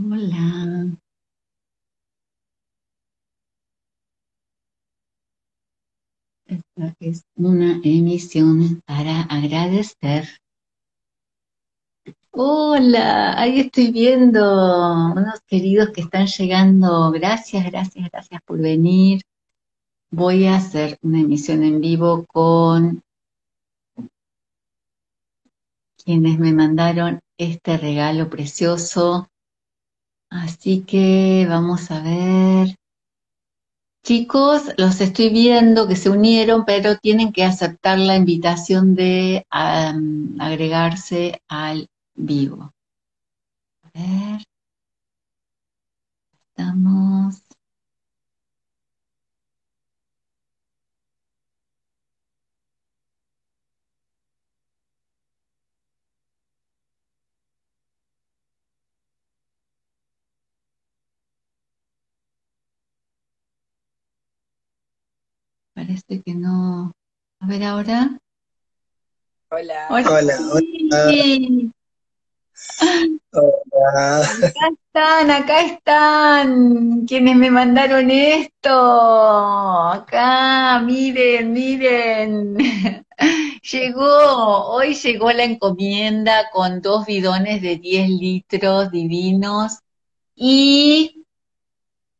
Hola. Esta es una emisión para agradecer. Hola, ahí estoy viendo unos queridos que están llegando. Gracias, gracias, gracias por venir. Voy a hacer una emisión en vivo con quienes me mandaron este regalo precioso. Así que vamos a ver. Chicos, los estoy viendo que se unieron, pero tienen que aceptar la invitación de agregarse al vivo. A ver. Estamos. Parece que no. A ver ahora. Hola. Hola. Hola. Hola. Acá están, acá están quienes me mandaron esto. Acá, miren, miren. Llegó, hoy llegó la encomienda con dos bidones de 10 litros divinos. Y,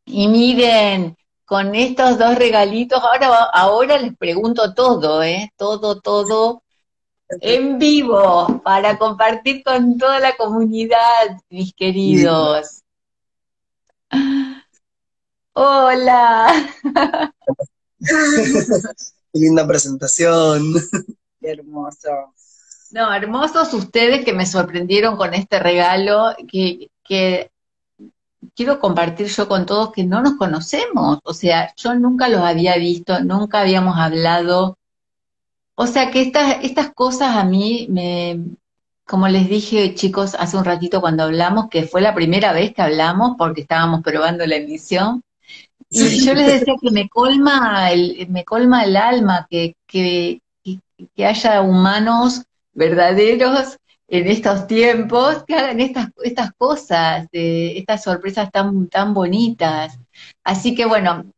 y miren, con estos dos regalitos, ahora, ahora les pregunto todo, ¿eh? Todo, todo en vivo para compartir con toda la comunidad, mis queridos. Hola. Qué linda presentación. Qué hermoso. No, hermosos ustedes que me sorprendieron con este regalo, que, que quiero compartir yo con todos que no nos conocemos, o sea, yo nunca los había visto, nunca habíamos hablado, o sea que estas, estas cosas a mí me, como les dije chicos hace un ratito cuando hablamos, que fue la primera vez que hablamos porque estábamos probando la emisión, y yo les decía que me colma el, me colma el alma que, que, que haya humanos verdaderos en estos tiempos que hagan estas, estas cosas, estas sorpresas tan, tan bonitas. Así que bueno,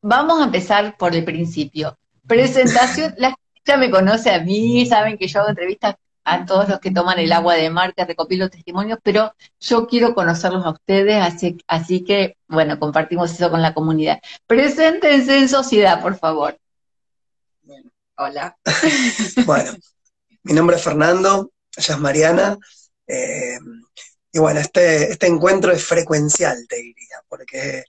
vamos a empezar por el principio. Presentación, la gente ya me conoce a mí, saben que yo hago entrevistas a todos los que toman el agua de mar, que recopilo testimonios, pero yo quiero conocerlos a ustedes, así, así que, bueno, compartimos eso con la comunidad. Preséntense en sociedad, por favor. Bueno, hola. bueno, mi nombre es Fernando, ella es Mariana. Eh, y bueno, este, este encuentro es frecuencial, te diría, porque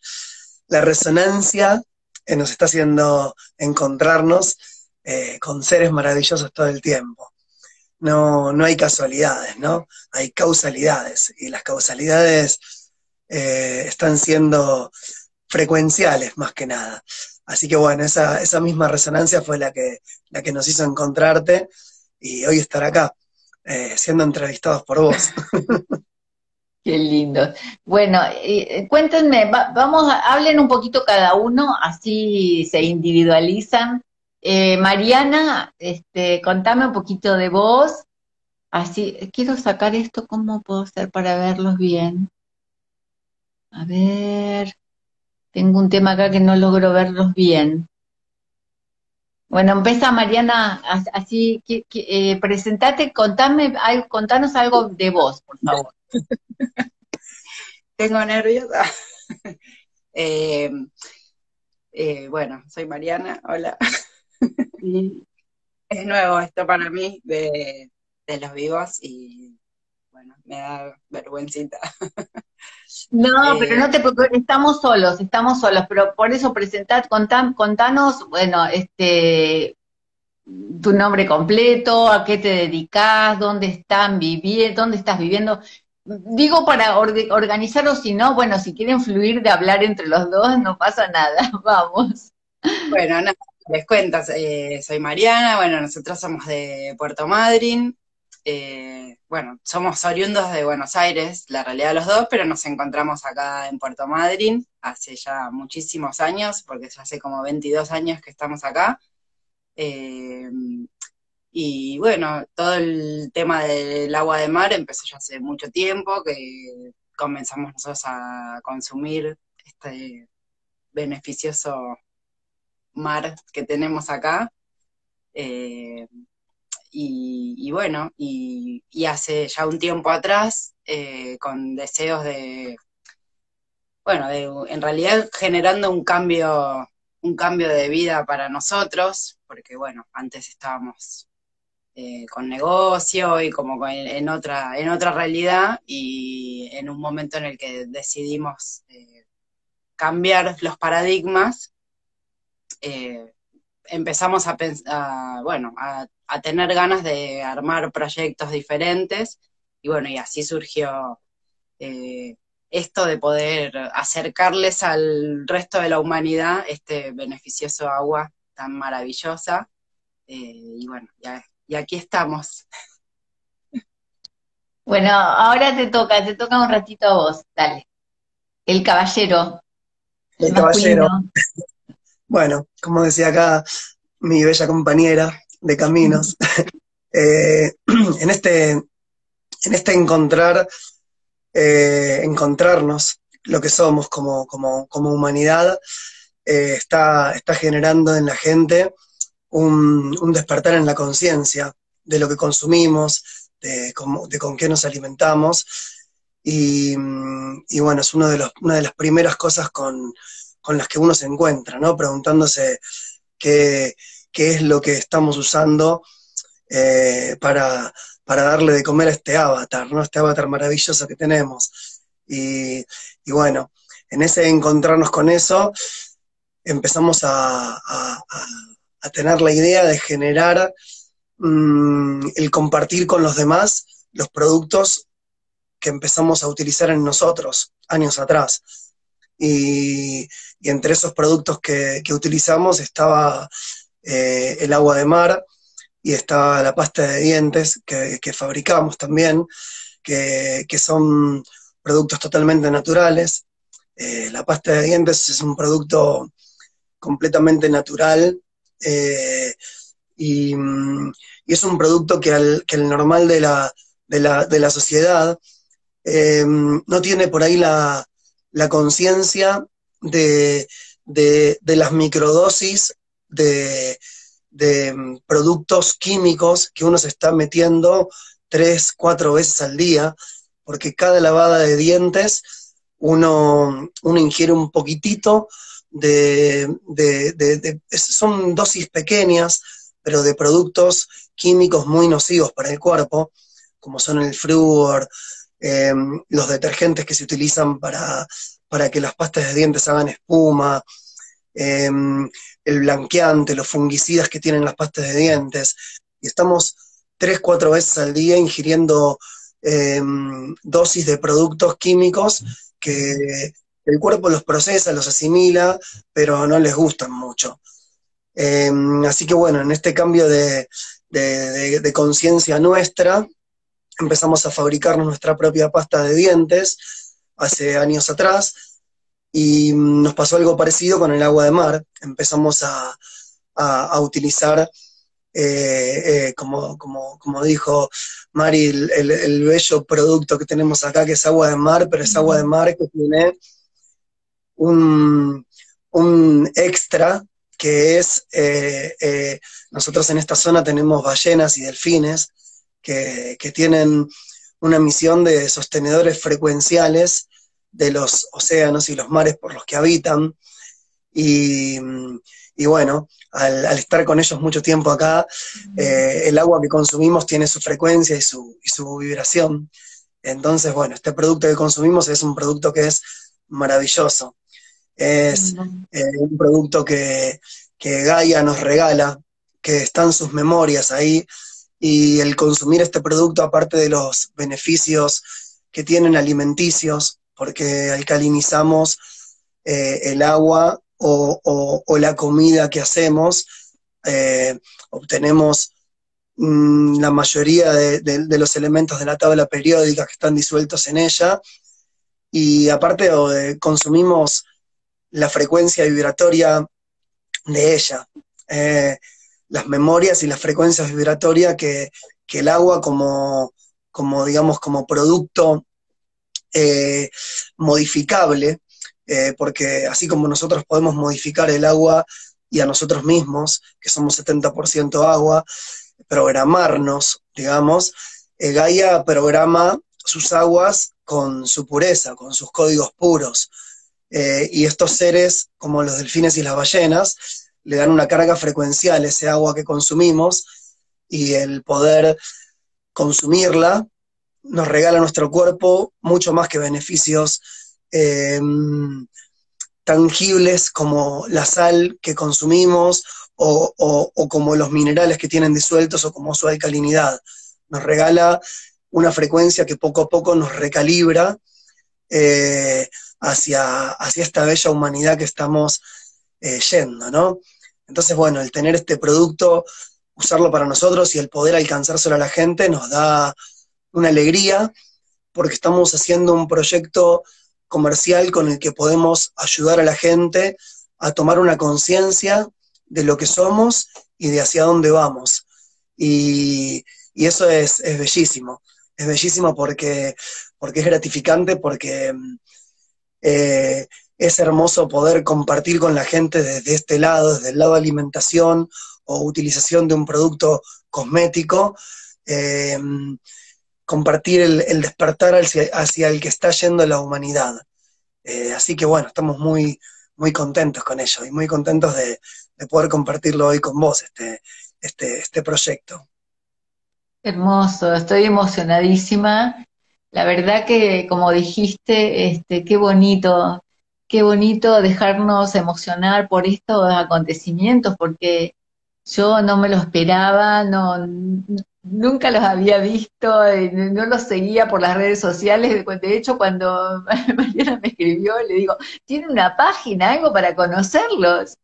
la resonancia nos está haciendo encontrarnos eh, con seres maravillosos todo el tiempo. No, no hay casualidades, ¿no? Hay causalidades, y las causalidades eh, están siendo frecuenciales más que nada. Así que bueno, esa, esa misma resonancia fue la que, la que nos hizo encontrarte y hoy estar acá. Eh, siendo entrevistados por vos. Qué lindo. Bueno, eh, cuéntenme, vamos, hablen un poquito cada uno, así se individualizan. Eh, Mariana, este, contame un poquito de vos. Así, quiero sacar esto, ¿cómo puedo hacer para verlos bien? A ver, tengo un tema acá que no logro verlos bien. Bueno, empieza Mariana, así, que, eh, presentate, contame, contanos algo de vos, por favor. Tengo nerviosa. Eh, eh, bueno, soy Mariana, hola. Es nuevo esto para mí de, de los vivos y bueno, me da vergüencita. No, pero no te preocupes, estamos solos, estamos solos, pero por eso presentad, contanos, bueno, este, tu nombre completo, a qué te dedicas, dónde están viviendo, dónde estás viviendo. Digo para organizarlo, o si no, bueno, si quieren fluir de hablar entre los dos, no pasa nada, vamos. Bueno, les cuento, eh, soy Mariana, bueno, nosotros somos de Puerto Madryn, eh, bueno, somos oriundos de Buenos Aires, la realidad de los dos, pero nos encontramos acá en Puerto Madryn hace ya muchísimos años, porque ya hace como 22 años que estamos acá. Eh, y bueno, todo el tema del agua de mar empezó ya hace mucho tiempo, que comenzamos nosotros a consumir este beneficioso mar que tenemos acá. Eh, y, bueno, y, hace ya un tiempo atrás, eh, con deseos de, bueno, en realidad generando un cambio, un cambio de vida para nosotros, porque bueno, antes estábamos eh, con negocio y como en, otra, en otra realidad y en un momento en el que decidimos cambiar los paradigmas, empezamos a, pensar, bueno, a, tener ganas de armar proyectos diferentes y bueno, y así surgió eh, esto de poder acercarles al resto de la humanidad este beneficioso agua tan maravillosa. Eh, y bueno, ya, y aquí estamos. Bueno, ahora te toca, te toca un ratito a vos, dale. El caballero. El, caballero. Bueno, como decía acá mi bella compañera de caminos, eh, en, este, en este encontrar, eh, encontrarnos lo que somos como, humanidad, eh, está, está generando en la gente un, despertar en la conciencia de lo que consumimos, de, de, con qué nos alimentamos. Y, y bueno, es uno de los, una de las primeras cosas con, con las que uno se encuentra, ¿no? Preguntándose qué, es lo que estamos usando eh, para, darle de comer a este avatar, ¿no? Este avatar maravilloso que tenemos. Y, bueno, en ese encontrarnos con eso, empezamos a, tener la idea de generar mm, el compartir con los demás los productos que empezamos a utilizar en nosotros años atrás. Y, entre esos productos que, utilizamos estaba eh, el agua de mar y estaba la pasta de dientes que, fabricamos también, que, son productos totalmente naturales. Eh, la pasta de dientes es un producto completamente natural eh, y, es un producto que, al, el normal de la, de la sociedad no tiene por ahí la, la conciencia de, las microdosis de, mm, productos químicos que uno se está metiendo tres, cuatro veces al día, porque cada lavada de dientes uno, uno ingiere un poquitito de, son dosis pequeñas, pero de productos químicos muy nocivos para el cuerpo, como son el flúor, Em, los detergentes que se utilizan para, que las pastas de dientes hagan espuma, em, el blanqueante, los fungicidas que tienen las pastas de dientes. Y estamos tres, cuatro veces al día ingiriendo em, dosis de productos químicos que el cuerpo los procesa, los asimila, pero no les gustan mucho. así que bueno, en este cambio de conciencia nuestra, empezamos a fabricarnos nuestra propia pasta de dientes hace años atrás y nos pasó algo parecido con el agua de mar. Empezamos a, utilizar, eh, eh, como, dijo Mari, el, bello producto que tenemos acá, que es agua de mar, pero es agua de mar que tiene un, extra que es, eh, nosotros en esta zona tenemos ballenas y delfines, que, tienen una misión de sostenedores frecuenciales de los océanos y los mares por los que habitan. Y, bueno, al, estar con ellos mucho tiempo acá, eh, el agua que consumimos tiene su frecuencia y su, vibración. Entonces, bueno, este producto que consumimos es un producto que es maravilloso. Es eh, un producto que, que Gaia nos regala, que están sus memorias ahí, y el consumir este producto, aparte de los beneficios que tienen alimenticios, porque alcalinizamos eh, el agua o, la comida que hacemos, eh, obtenemos mm, la mayoría de, los elementos de la tabla periódica que están disueltos en ella, y aparte consumimos la frecuencia vibratoria de ella. Eh, las memorias y las frecuencias vibratorias que, el agua como, como, digamos, como producto eh, modificable, eh, porque así como nosotros podemos modificar el agua y a nosotros mismos, que somos 70% agua, programarnos, digamos, Gaia programa sus aguas con su pureza, con sus códigos puros. y estos seres, como los delfines y las ballenas, le dan una carga frecuencial a ese agua que consumimos y el poder consumirla nos regala a nuestro cuerpo mucho más que beneficios em, tangibles como la sal que consumimos o, como los minerales que tienen disueltos o como su alcalinidad. Nos regala una frecuencia que poco a poco nos recalibra eh, hacia, hacia esta bella humanidad que estamos eh, yendo, ¿no? Entonces, bueno, el tener este producto, usarlo para nosotros y el poder alcanzárselo a la gente nos da una alegría porque estamos haciendo un proyecto comercial con el que podemos ayudar a la gente a tomar una conciencia de lo que somos y de hacia dónde vamos. Y, eso es, bellísimo. Es bellísimo porque, porque es gratificante, porque eh, es hermoso poder compartir con la gente desde este lado, desde el lado de alimentación o utilización de un producto cosmético, eh, compartir el, despertar hacia, el que está yendo la humanidad. Eh, así que bueno, estamos muy, muy contentos con ello y muy contentos de, poder compartirlo hoy con vos, este, este, este proyecto. Hermoso, estoy emocionadísima. La verdad que, como dijiste, este, qué bonito qué bonito dejarnos emocionar por estos acontecimientos, porque yo no me lo esperaba, no, nunca los había visto, no los seguía por las redes sociales. De hecho, cuando Mariana me escribió, le digo, ¿tiene una página, algo para conocerlos?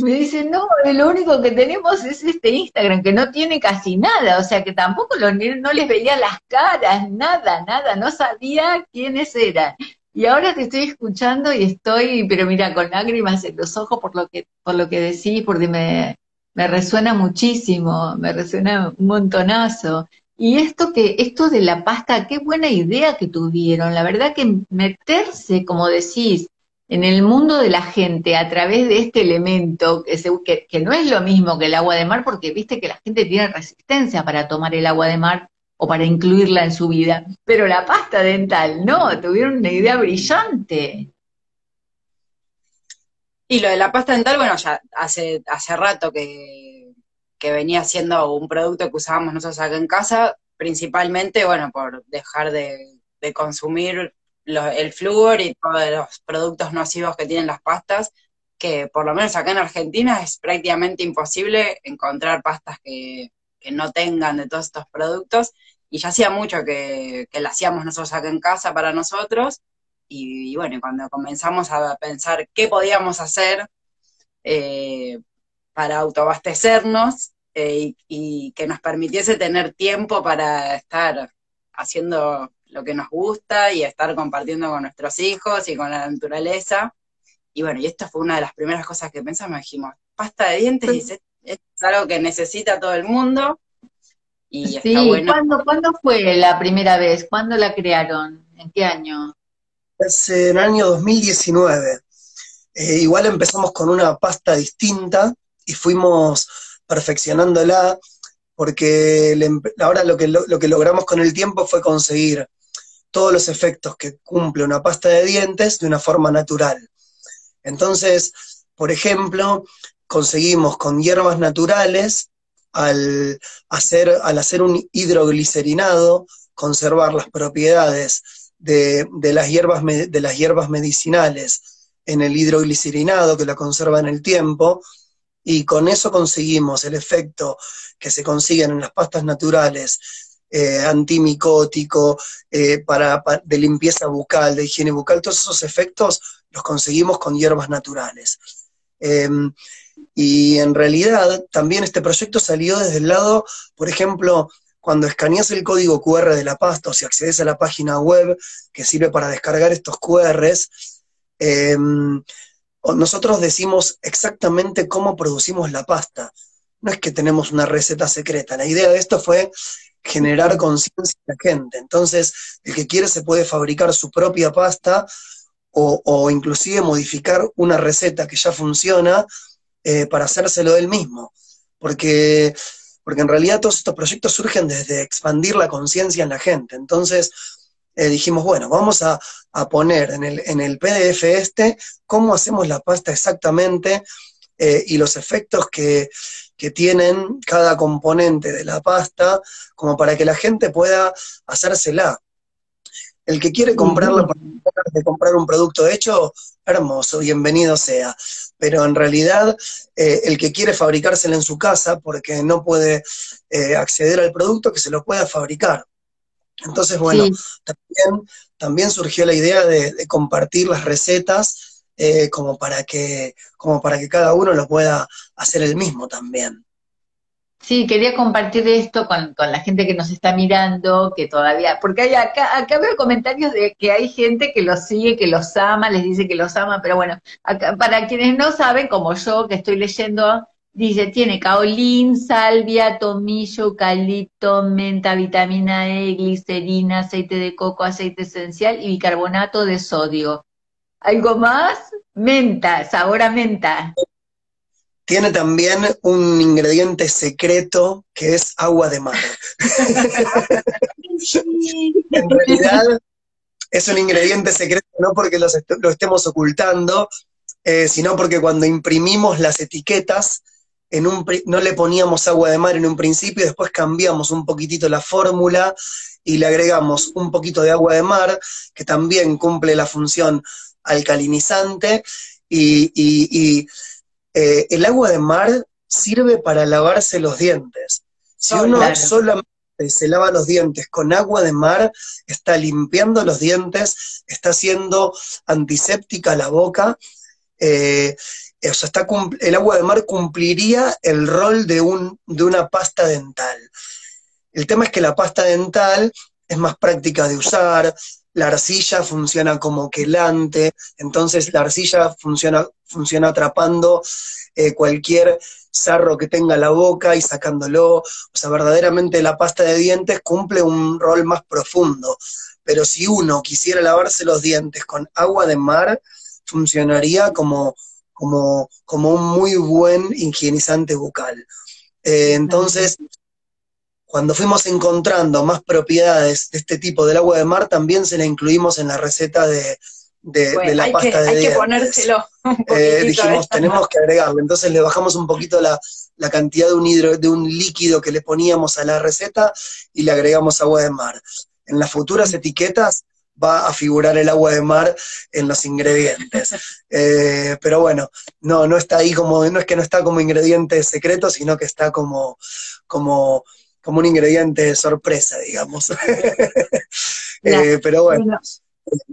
Me dice, no, lo único que tenemos es este Instagram, que no tiene casi nada, o sea que tampoco no les veía las caras, nada, nada, no sabía quiénes eran. Y ahora te estoy escuchando y estoy, pero mira, con lágrimas en los ojos por lo que, por lo que decís, porque me, me resuena muchísimo, me resuena un montonazo. Y esto que, esto de la pasta, qué buena idea que tuvieron. La verdad que meterse, como decís, en el mundo de la gente a través de este elemento, que, que, que, no es lo mismo que el agua de mar, porque viste que la gente tiene resistencia para tomar el agua de mar, o para incluirla en su vida. Pero la pasta dental, no, tuvieron una idea brillante. Y lo de la pasta dental, bueno, ya hace, hace rato que, venía siendo un producto que usábamos nosotros acá en casa, principalmente, bueno, por dejar de, consumir el flúor y todos los productos nocivos que tienen las pastas, que por lo menos acá en Argentina es prácticamente imposible encontrar pastas que, que no tengan de todos estos productos. Y ya hacía mucho que, que la hacíamos nosotros acá en casa para nosotros. Y, bueno, cuando comenzamos a pensar qué podíamos hacer eh, para autoabastecernos eh, y, que nos permitiese tener tiempo para estar haciendo lo que nos gusta y estar compartiendo con nuestros hijos y con la naturaleza. Y bueno, y esto fue una de las primeras cosas que pensamos, dijimos, pasta de dientes, es algo que necesita todo el mundo. Y sí, ¿Cuándo, fue la primera vez? ¿Cuándo la crearon? ¿En qué año? Es en el año 2019. Eh, igual empezamos con una pasta distinta y fuimos perfeccionándola porque ahora lo que, lo que logramos con el tiempo fue conseguir todos los efectos que cumple una pasta de dientes de una forma natural. Entonces, por ejemplo, conseguimos con hierbas naturales, al hacer, al hacer un hidroglicerinado, conservar las propiedades de, las hierbas, de las hierbas medicinales en el hidroglicerinado, que la conserva en el tiempo, y con eso conseguimos el efecto que se consiguen en las pastas naturales, eh, antimicótico, eh, para, de limpieza bucal, de higiene bucal, todos esos efectos los conseguimos con hierbas naturales. Em, y en realidad también este proyecto salió desde el lado, por ejemplo, cuando escaneas el código QR de la pasta o si accedes a la página web que sirve para descargar estos QRs, em, nosotros decimos exactamente cómo producimos la pasta. No es que tenemos una receta secreta. La idea de esto fue generar conciencia en la gente. Entonces, el que quiere se puede fabricar su propia pasta o, inclusive modificar una receta que ya funciona eh, para hacérselo él mismo. Porque, porque en realidad todos estos proyectos surgen desde expandir la conciencia en la gente. Entonces, eh, dijimos, bueno, vamos a, poner en el, en el, PDF este cómo hacemos la pasta exactamente eh, y los efectos que, que tienen cada componente de la pasta, como para que la gente pueda hacérsela. El que quiere comprarla para de comprar un producto hecho, hermoso, bienvenido sea. Pero en realidad, eh, el que quiere fabricársela en su casa porque no puede eh, acceder al producto, que se lo pueda fabricar. Entonces, bueno, también, también surgió la idea de compartir las recetas eh, como, para que, como para que cada uno lo pueda hacer el mismo también. Sí, quería compartir esto con, la gente que nos está mirando, que todavía, porque hay acá, acá veo comentarios de que hay gente que los sigue, que los ama, les dice que los ama, pero bueno, para quienes no saben, como yo que estoy leyendo, dice, tiene caolín, salvia, tomillo, eucalipto, menta, vitamina E, glicerina, aceite de coco, aceite esencial y bicarbonato de sodio. ¿Algo más? Menta, sabor a menta. Tiene también un ingrediente secreto que es agua de mar. en realidad es un ingrediente secreto no porque lo estemos ocultando, eh, sino porque cuando imprimimos las etiquetas, en un, no le poníamos agua de mar en un principio, después cambiamos un poquitito la fórmula y le agregamos un poquito de agua de mar, que también cumple la función alcalinizante y, eh, el agua de mar sirve para lavarse los dientes. Si uno solamente se lava los dientes con agua de mar, está limpiando los dientes, está haciendo antiséptica la boca. Eh, está, el agua de mar cumpliría el rol de, un, de una pasta dental. El tema es que la pasta dental es más práctica de usar, la arcilla funciona como quelante, entonces la arcilla funciona, funciona atrapando eh, cualquier sarro que tenga la boca y sacándolo. O sea, verdaderamente la pasta de dientes cumple un rol más profundo. Pero si uno quisiera lavarse los dientes con agua de mar, funcionaría como, como, como un muy buen higienizante bucal. Eh, entonces, cuando fuimos encontrando más propiedades de este tipo del agua de mar, también se la incluimos en la receta de, la pasta de Hay que ponérselo. Eh, dijimos, tenemos que agregarlo. Entonces le bajamos un poquito la, cantidad de un, hidro, de un líquido que le poníamos a la receta y le agregamos agua de mar. En las futuras etiquetas va a figurar el agua de mar en los ingredientes. Eh, pero bueno, no, no está ahí como, no es que no está como ingrediente secreto, sino que está como, como como un ingrediente sorpresa, digamos. Eh, pero bueno.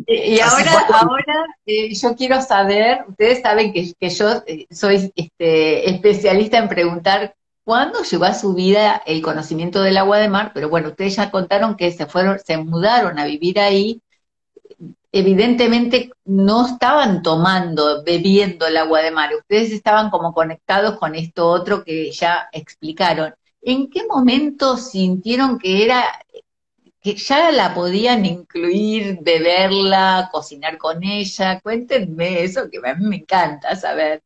y ahora, ahora eh, yo quiero saber, ustedes saben que, yo eh, soy este, especialista en preguntar cuándo llegó a su vida el conocimiento del agua de mar, pero bueno, ustedes ya contaron que se fueron, se mudaron a vivir ahí. Evidentemente no estaban tomando, bebiendo el agua de mar, ustedes estaban como conectados con esto otro que ya explicaron. ¿En qué momento sintieron que era que ya la podían incluir, beberla, cocinar con ella? Cuéntenme eso, que a mí me encanta saber.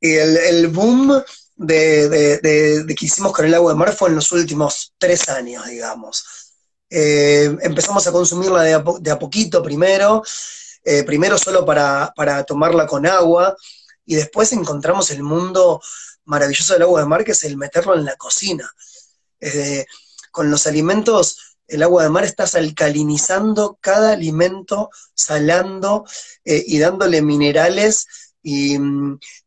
Y el, boom de, que hicimos con el agua de mar fue en los últimos tres años, digamos. Eh, empezamos a consumirla de a, poquito primero, eh, primero solo para, para tomarla con agua, y después encontramos el mundo maravilloso del agua de mar, que es el meterlo en la cocina. con los alimentos, el agua de mar estás alcalinizando cada alimento, salando eh, y dándole minerales y,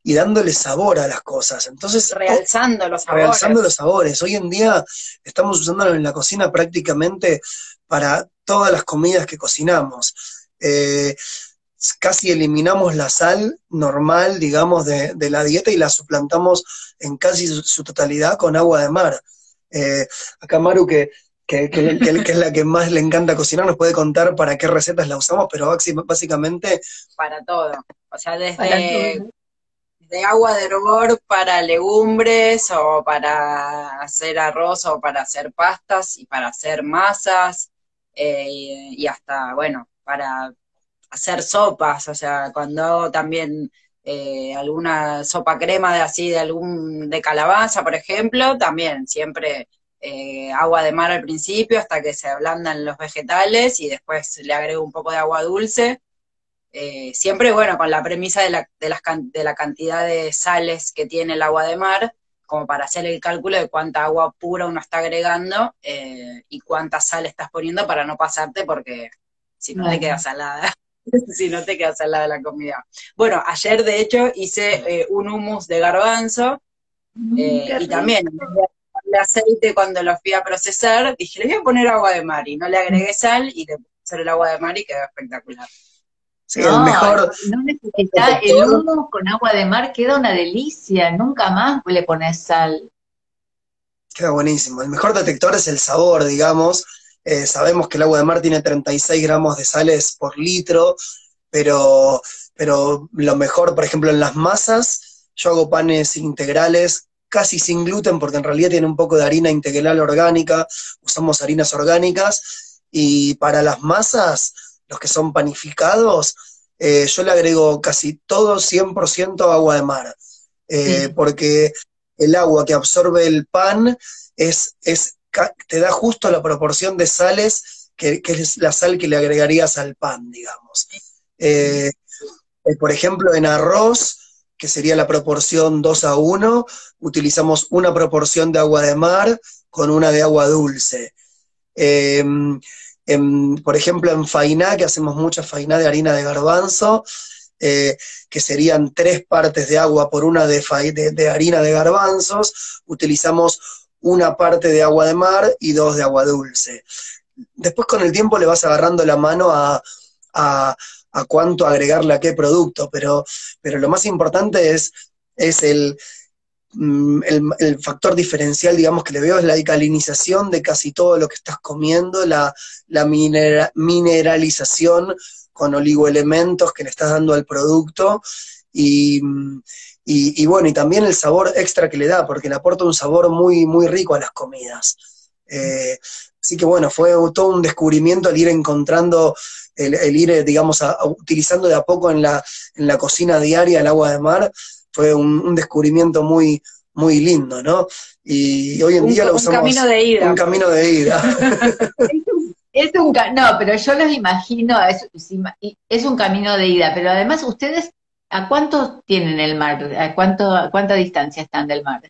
dándole sabor a las cosas. Entonces, realzando los sabores. Realzando los sabores. Hoy en día estamos usándolo en la cocina prácticamente para todas las comidas que cocinamos. Eh, casi eliminamos la sal normal, digamos, de, la dieta y la suplantamos en casi su, totalidad con agua de mar. Eh, acá Maru, que, que, es la que más le encanta cocinar, nos puede contar para qué recetas la usamos, pero básicamente... Para todo. O sea, desde, de agua de hervor para legumbres o para hacer arroz o para hacer pastas y para hacer masas eh, y hasta, bueno, para hacer sopas, o sea, cuando hago también eh, alguna sopa crema de así, de algún, de calabaza, por ejemplo, también siempre eh, agua de mar al principio hasta que se ablandan los vegetales y después le agrego un poco de agua dulce. Eh, siempre, bueno, con la premisa de la, de, de la cantidad de sales que tiene el agua de mar, como para hacer el cálculo de cuánta agua pura uno está agregando y cuánta sal estás poniendo para no pasarte porque si no te queda salada. si no te queda salada la comida. Bueno, ayer de hecho hice eh, un hummus de garbanzo mm, eh, y también de aceite cuando lo fui a procesar, dije, le voy a poner agua de mar y no le agregué sal y le puse el agua de mar y quedó espectacular. Sí, no, el mejor. No necesitas el hummus con agua de mar, queda una delicia, nunca más le pones sal. Queda buenísimo. El mejor detector es el sabor, digamos, eh, sabemos que el agua de mar tiene 36 gramos de sales por litro, pero, pero lo mejor, por ejemplo, en las masas, yo hago panes integrales casi sin gluten porque en realidad tiene un poco de harina integral orgánica, usamos harinas orgánicas y para las masas, los que son panificados, eh, yo le agrego casi todo 100% agua de mar, eh, porque el agua que absorbe el pan es, es te da justo la proporción de sales que, es la sal que le agregarías al pan, digamos. Eh, eh, por ejemplo, en arroz, que sería la proporción 2 a 1, utilizamos una proporción de agua de mar con una de agua dulce. Em, por ejemplo, en fainá, que hacemos mucha fainá de harina de garbanzo, eh, que serían tres partes de agua por una de harina de garbanzos, utilizamos una parte de agua de mar y dos de agua dulce. Después con el tiempo le vas agarrando la mano a, a, cuánto agregarle a qué producto, pero, pero lo más importante es, es mm, el, el, factor diferencial, digamos, que le veo es la alcalinización de casi todo lo que estás comiendo, la, la mineralización con oligoelementos que le estás dando al producto y, mm, y, bueno, y también el sabor extra que le da, porque le aporta un sabor muy, muy rico a las comidas. Eh, así que bueno, fue todo un descubrimiento el ir encontrando, el, ir, digamos, utilizando de a poco en la, en la cocina diaria el agua de mar, fue un, descubrimiento muy, muy lindo, ¿no? Y hoy en día lo usamos. Un camino de ida. Un camino de ida. es un, no, pero yo los imagino, es, es un camino de ida, pero además ustedes ¿A cuánto tienen el mar? ¿A, cuánto, cuánta distancia están del mar?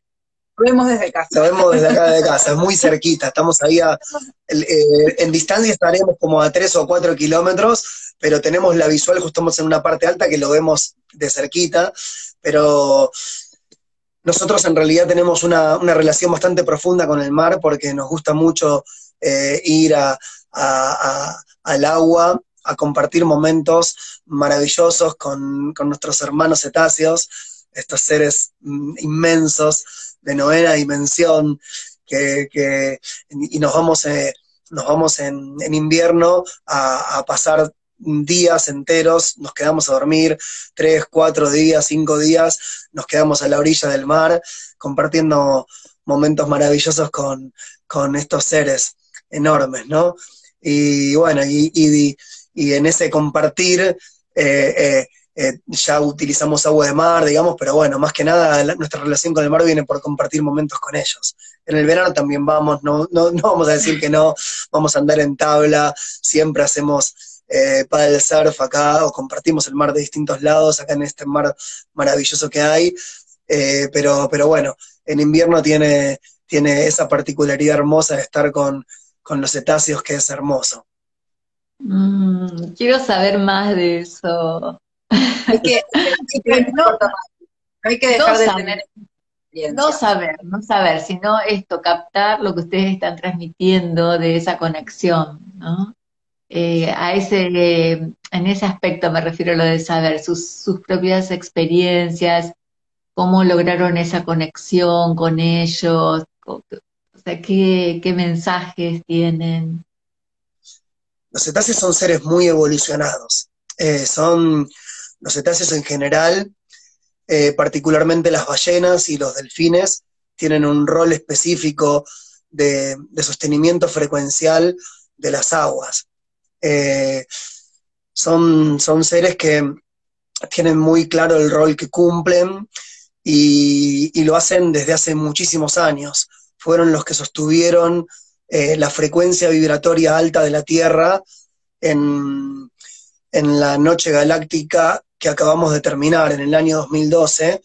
Lo vemos desde casa. Lo vemos desde acá de casa, es muy cerquita. Estamos ahí a, eh, en distancia estaremos como a tres o cuatro kilómetros, pero tenemos la visual, justo estamos en una parte alta que lo vemos de cerquita, pero nosotros en realidad tenemos una, relación bastante profunda con el mar porque nos gusta mucho eh, ir a, al agua a compartir momentos maravillosos con, nuestros hermanos cetáceos, estos seres mm, inmensos de novena dimensión, que, y nos vamos, eh, nos vamos en, invierno a, pasar días enteros, nos quedamos a dormir, tres, cuatro días, cinco días, nos quedamos a la orilla del mar, compartiendo momentos maravillosos con, estos seres enormes, ¿no? Y bueno, y en ese compartir eh, eh, eh, ya utilizamos agua de mar, digamos, pero bueno, más que nada nuestra relación con el mar viene por compartir momentos con ellos. En el verano también vamos, no, no, no vamos a decir que no, vamos a andar en tabla, siempre hacemos eh, paddle surf acá o compartimos el mar de distintos lados, acá en este mar maravilloso que hay, pero, pero bueno, en invierno tiene, tiene esa particularidad hermosa de estar con, con los cetáceos que es hermoso. Mm, quiero saber más de eso. Hay que, no, hay que dejar de tener no saber, no saber, sino esto, captar lo que ustedes están transmitiendo de esa conexión, ¿no? Eh, a ese, en ese aspecto me refiero a lo de saber sus, sus propias experiencias, cómo lograron esa conexión con ellos, o sea, qué, qué mensajes tienen. Los cetáceos son seres muy evolucionados. Eh, son, los cetáceos en general eh, particularmente las ballenas y los delfines, tienen un rol específico de, sostenimiento frecuencial de las aguas. Eh, son, son seres que tienen muy claro el rol que cumplen y, lo hacen desde hace muchísimos años. Fueron los que sostuvieron eh, la frecuencia vibratoria alta de la Tierra en, en la noche galáctica que acabamos de terminar en el año 2012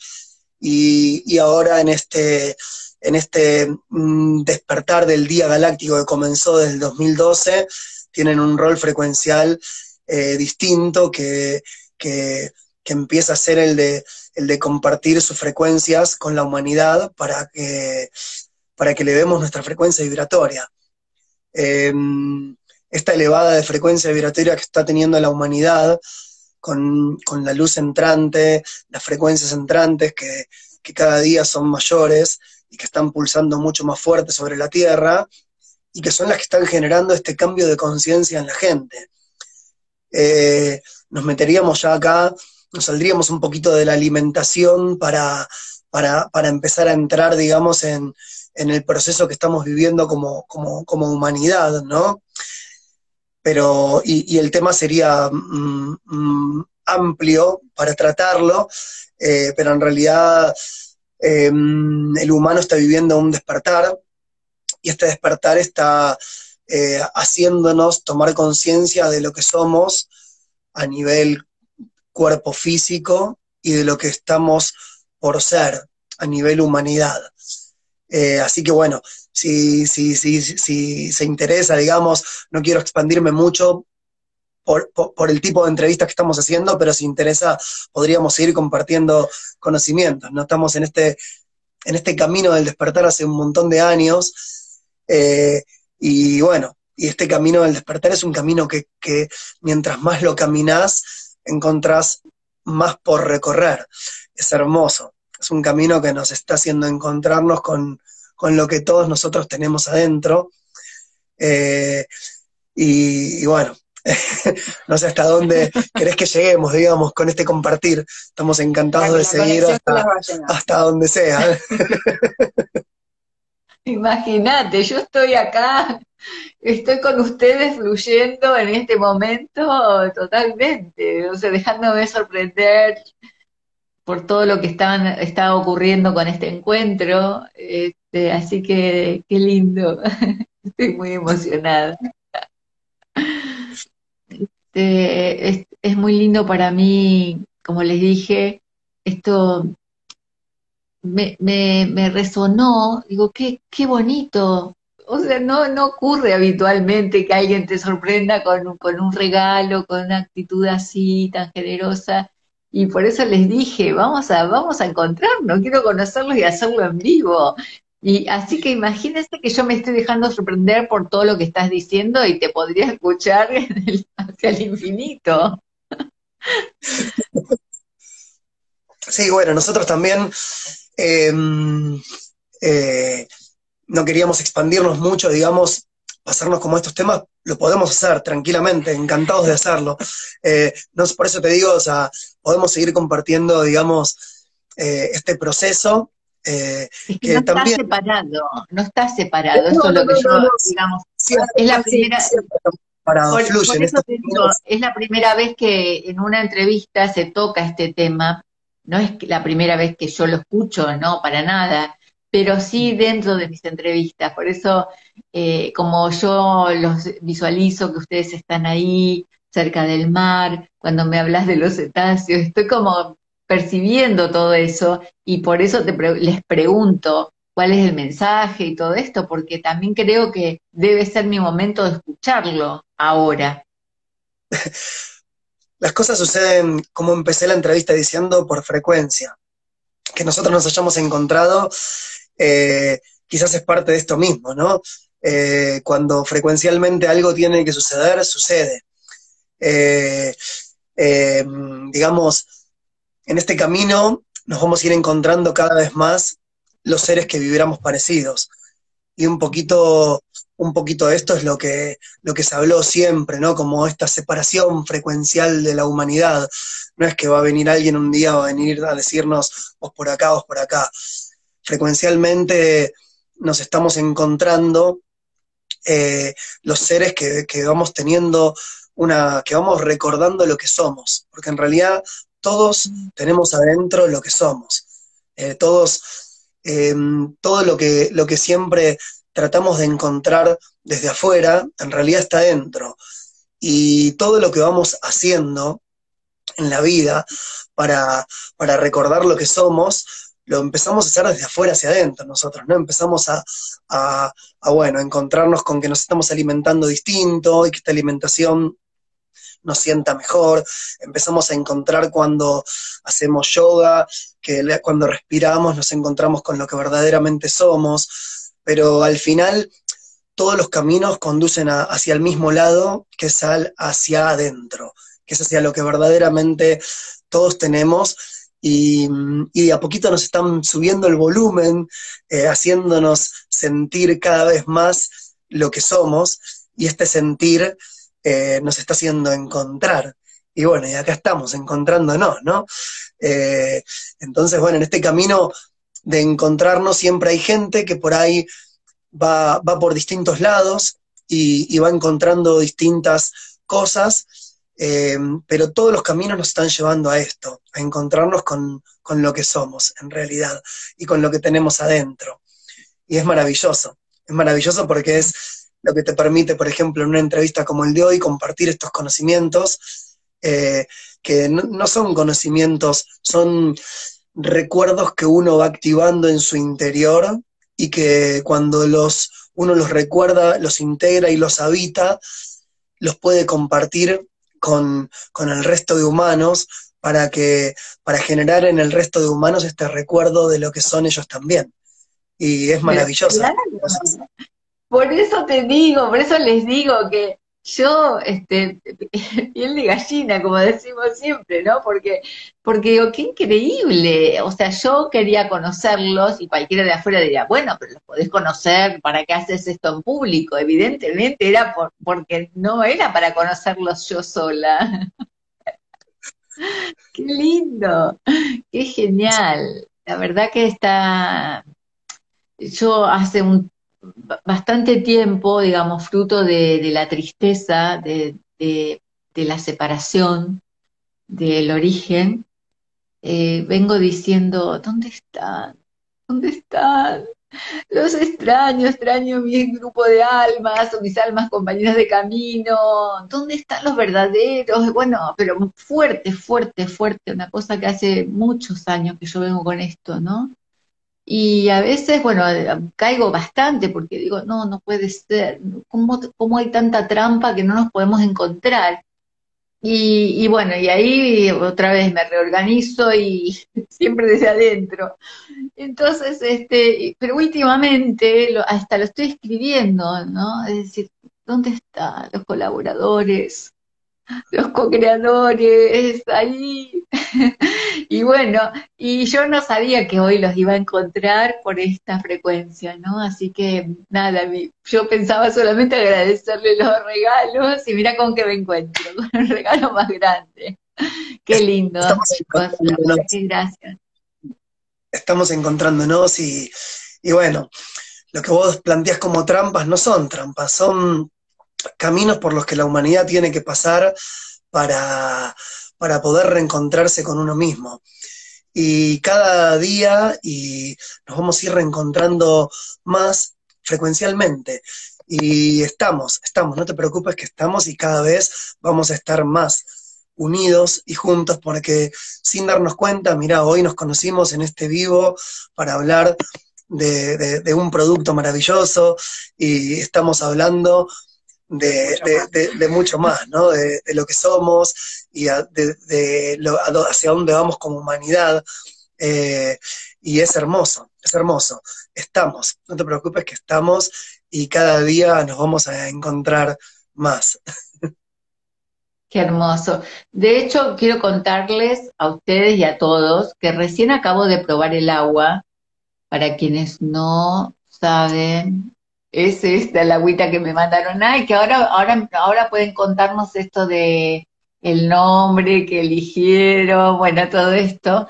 y, ahora en este, en este mm, despertar del día galáctico que comenzó desde el 2012, tienen un rol frecuencial eh, distinto que, empieza a ser el de, el de compartir sus frecuencias con la humanidad para que, para que le demos nuestra frecuencia vibratoria. Em, esta elevada de frecuencia vibratoria que está teniendo la humanidad con, la luz entrante, las frecuencias entrantes que, cada día son mayores y que están pulsando mucho más fuerte sobre la Tierra y que son las que están generando este cambio de conciencia en la gente. Eh, nos meteríamos ya acá, nos saldríamos un poquito de la alimentación para, para, empezar a entrar, digamos, en, el proceso que estamos viviendo como, como humanidad, ¿no? pero y, el tema sería mm, mm, amplio para tratarlo, eh, pero en realidad em, el humano está viviendo un despertar y este despertar está eh, haciéndonos tomar conciencia de lo que somos a nivel cuerpo físico y de lo que estamos por ser a nivel humanidad. Eh, así que bueno, si, si, si, si se interesa, digamos, no quiero expandirme mucho por, el tipo de entrevistas que estamos haciendo, pero si interesa, podríamos seguir compartiendo conocimientos. ¿no? Estamos en este, en este camino del despertar hace un montón de años. Eh, y bueno, y este camino del despertar es un camino que, que mientras más lo caminas, encontrás más por recorrer. Es hermoso es un camino que nos está haciendo encontrarnos con, lo que todos nosotros tenemos adentro. Eh, y, bueno, no sé hasta dónde querés que lleguemos, digamos, con este compartir. Estamos encantados de seguir hasta, donde sea. Imagínate, yo estoy acá, estoy con ustedes fluyendo en este momento totalmente, o sea, dejándome sorprender, por todo lo que estaban, estaba ocurriendo con este encuentro. Este, así que qué lindo. Estoy muy emocionada. Este, es, muy lindo para mí, como les dije, esto me, me, resonó, digo, qué, qué bonito. O sea, no, no ocurre habitualmente que alguien te sorprenda con, con un regalo, con una actitud así tan generosa y por eso les dije, vamos a, vamos a encontrarnos, quiero conocerlos y hacerlo en vivo. Y así que imagínense que yo me estoy dejando sorprender por todo lo que estás diciendo y te podría escuchar hacia el infinito. Sí, bueno, nosotros también em, eh, no queríamos expandirnos mucho, digamos, pasarnos como estos temas, lo podemos hacer tranquilamente, encantados de hacerlo. Eh, no, por eso te digo, o sea, podemos seguir compartiendo, digamos, eh, este proceso. Eh, que, no está separado, no está separado, eso es lo que yo, digamos, es la primera... es la primera vez que en una entrevista se toca este tema, no es la primera vez que yo lo escucho, no, para nada, pero sí dentro de mis entrevistas. Por eso, eh, como yo los visualizo que ustedes están ahí cerca del mar, cuando me hablas de los cetáceos, estoy como percibiendo todo eso y por eso les pregunto cuál es el mensaje y todo esto, porque también creo que debe ser mi momento de escucharlo ahora. Las cosas suceden, como empecé la entrevista diciendo, por frecuencia. Que nosotros nos hayamos encontrado eh, quizás es parte de esto mismo, ¿no? Eh, cuando frecuencialmente algo tiene que suceder, sucede. Eh, digamos, en este camino nos vamos a ir encontrando cada vez más los seres que vibramos parecidos. Y un poquito un poquito esto es lo que, lo que se habló siempre, ¿no? Como esta separación frecuencial de la humanidad. No es que va a venir alguien un día, va a venir a decirnos, vos por acá, vos por acá. Frecuencialmente nos estamos encontrando eh, los seres que, que vamos teniendo una, que vamos recordando lo que somos, porque en realidad todos tenemos adentro lo que somos. Eh, todos, eh, todo lo que, lo que siempre tratamos de encontrar desde afuera, en realidad está dentro. Y todo lo que vamos haciendo en la vida para, para recordar lo que somos, lo empezamos a hacer desde afuera hacia adentro nosotros, ¿no? Empezamos a, a, a, bueno, encontrarnos con que nos estamos alimentando distinto y que esta alimentación nos sienta mejor, empezamos a encontrar cuando hacemos yoga, que cuando respiramos nos encontramos con lo que verdaderamente somos, pero al final todos los caminos conducen hacia el mismo lado, que es hacia adentro, que es hacia lo que verdaderamente todos tenemos y, y, a poquito nos están subiendo el volumen, eh, haciéndonos sentir cada vez más lo que somos, y este sentir eh, nos está haciendo encontrar. Y bueno, y acá estamos encontrándonos, ¿no? Eh, entonces, bueno, en este camino de encontrarnos siempre hay gente que por ahí va, va por distintos lados y, va encontrando distintas cosas, eh, pero todos los caminos nos están llevando a esto, a encontrarnos con, con lo que somos en realidad y con lo que tenemos adentro. Y es maravilloso, es maravilloso porque es lo que te permite, por ejemplo, en una entrevista como el de hoy, compartir estos conocimientos, eh, que no, son conocimientos, son recuerdos que uno va activando en su interior y que cuando los, uno los recuerda, los integra y los habita, los puede compartir con, con el resto de humanos para que, para generar en el resto de humanos este recuerdo de lo que son ellos también. Y es maravilloso. Por eso te digo, por eso les digo que yo, este, piel de gallina, como decimos siempre, ¿no? Porque, porque digo, qué increíble. O sea, yo quería conocerlos y cualquiera de afuera diría, bueno, pero los podés conocer, ¿para qué haces esto en público? Evidentemente era por, porque no era para conocerlos yo sola. qué lindo, qué genial. La verdad que está, yo hace un bastante tiempo, digamos, fruto de, la tristeza, de, la separación, del origen, eh, vengo diciendo, ¿dónde están? ¿Dónde están? Los extraño, extraño mi grupo de almas o mis almas compañeras de camino. ¿Dónde están los verdaderos? Bueno, pero fuerte, fuerte, fuerte. Una cosa que hace muchos años que yo vengo con esto, ¿no? Y a veces, bueno, caigo bastante porque digo, no, no puede ser, ¿cómo, cómo hay tanta trampa que no nos podemos encontrar? Y, y, bueno, y ahí otra vez me reorganizo y siempre desde adentro. Entonces, este, pero últimamente hasta lo estoy escribiendo, ¿no? Es decir, ¿dónde están los colaboradores? los co-creadores ahí. y bueno, y yo no sabía que hoy los iba a encontrar por esta frecuencia, ¿no? Así que nada, yo pensaba solamente agradecerle los regalos y mira con qué me encuentro, con el regalo más grande. Qué lindo. gracias. Estamos encontrándonos y, y bueno, lo que vos planteas como trampas no son trampas, son caminos por los que la humanidad tiene que pasar para, poder reencontrarse con uno mismo. Y cada día y nos vamos a ir reencontrando más frecuencialmente. Y estamos, estamos, no te preocupes que estamos y cada vez vamos a estar más unidos y juntos porque sin darnos cuenta, mira, hoy nos conocimos en este vivo para hablar de, de un producto maravilloso y estamos hablando de, mucho más, ¿no? De, lo que somos y de, hacia dónde vamos como humanidad. Eh, y es hermoso, es hermoso. Estamos, no te preocupes que estamos y cada día nos vamos a encontrar más. Qué hermoso. De hecho, quiero contarles a ustedes y a todos que recién acabo de probar el agua. Para quienes no saben, es esta la agüita que me mandaron. Ay, que ahora, ahora, ahora pueden contarnos esto de el nombre que eligieron, bueno, todo esto.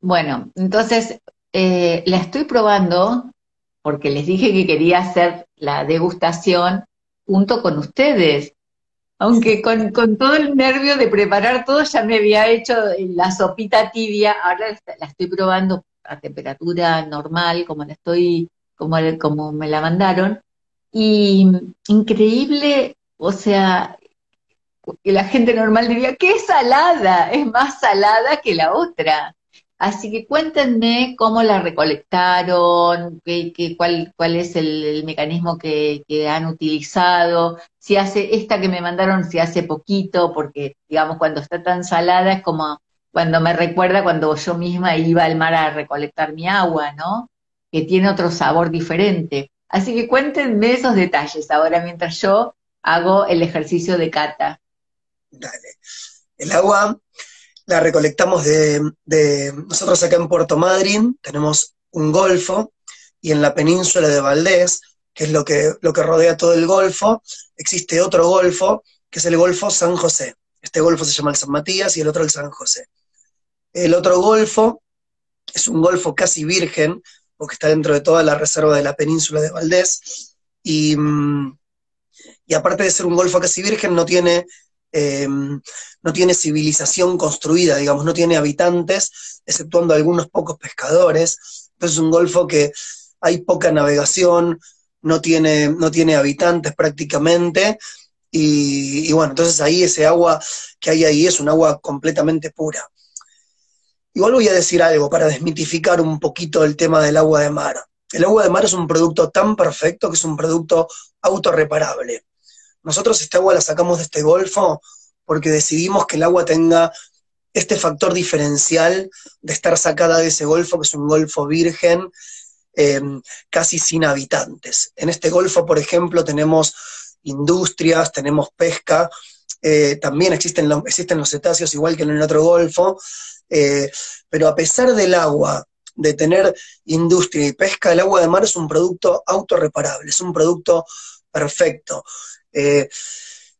Bueno, entonces eh, la estoy probando porque les dije que quería hacer la degustación junto con ustedes. Aunque con, todo el nervio de preparar todo ya me había hecho la sopita tibia, ahora la estoy probando a temperatura normal, como la estoy, como, como me la mandaron. Y increíble, o sea, que la gente normal diría, ¡qué salada! Es más salada que la otra. Así que cuéntenme cómo la recolectaron, qué, cuál, cuál es el, mecanismo que, han utilizado, si hace esta que me mandaron, si hace poquito, porque digamos cuando está tan salada es como cuando me recuerda cuando yo misma iba al mar a recolectar mi agua, ¿no? Que tiene otro sabor diferente. Así que cuéntenme esos detalles ahora mientras yo hago el ejercicio de cata. Dale. El agua la recolectamos de, nosotros acá en Puerto Madryn, tenemos un golfo, y en la península de Valdés, que es lo que, lo que rodea todo el golfo, existe otro golfo, que es el Golfo San José. Este golfo se llama el San Matías y el otro el San José. El otro golfo es un golfo casi virgen, porque está dentro de toda la reserva de la península de Valdés, y, mm, aparte de ser un golfo casi virgen, no tiene Em, no tiene civilización construida, digamos, no tiene habitantes, exceptuando algunos pocos pescadores. Entonces es un golfo que hay poca navegación, no tiene, no tiene habitantes prácticamente, y, bueno, entonces ahí ese agua que hay ahí es un agua completamente pura. Igual voy a decir algo para desmitificar un poquito el tema del agua de mar. El agua de mar es un producto tan perfecto que es un producto autorreparable. Nosotros este agua la sacamos de este golfo porque decidimos que el agua tenga este factor diferencial de estar sacada de ese golfo, que es un golfo virgen, eh, casi sin habitantes. En este golfo, por ejemplo, tenemos industrias, tenemos pesca, eh, también existen, existen los cetáceos igual que en el otro golfo, eh, pero a pesar del agua, de tener industria y pesca, el agua de mar es un producto autorreparable, es un producto perfecto. Eh,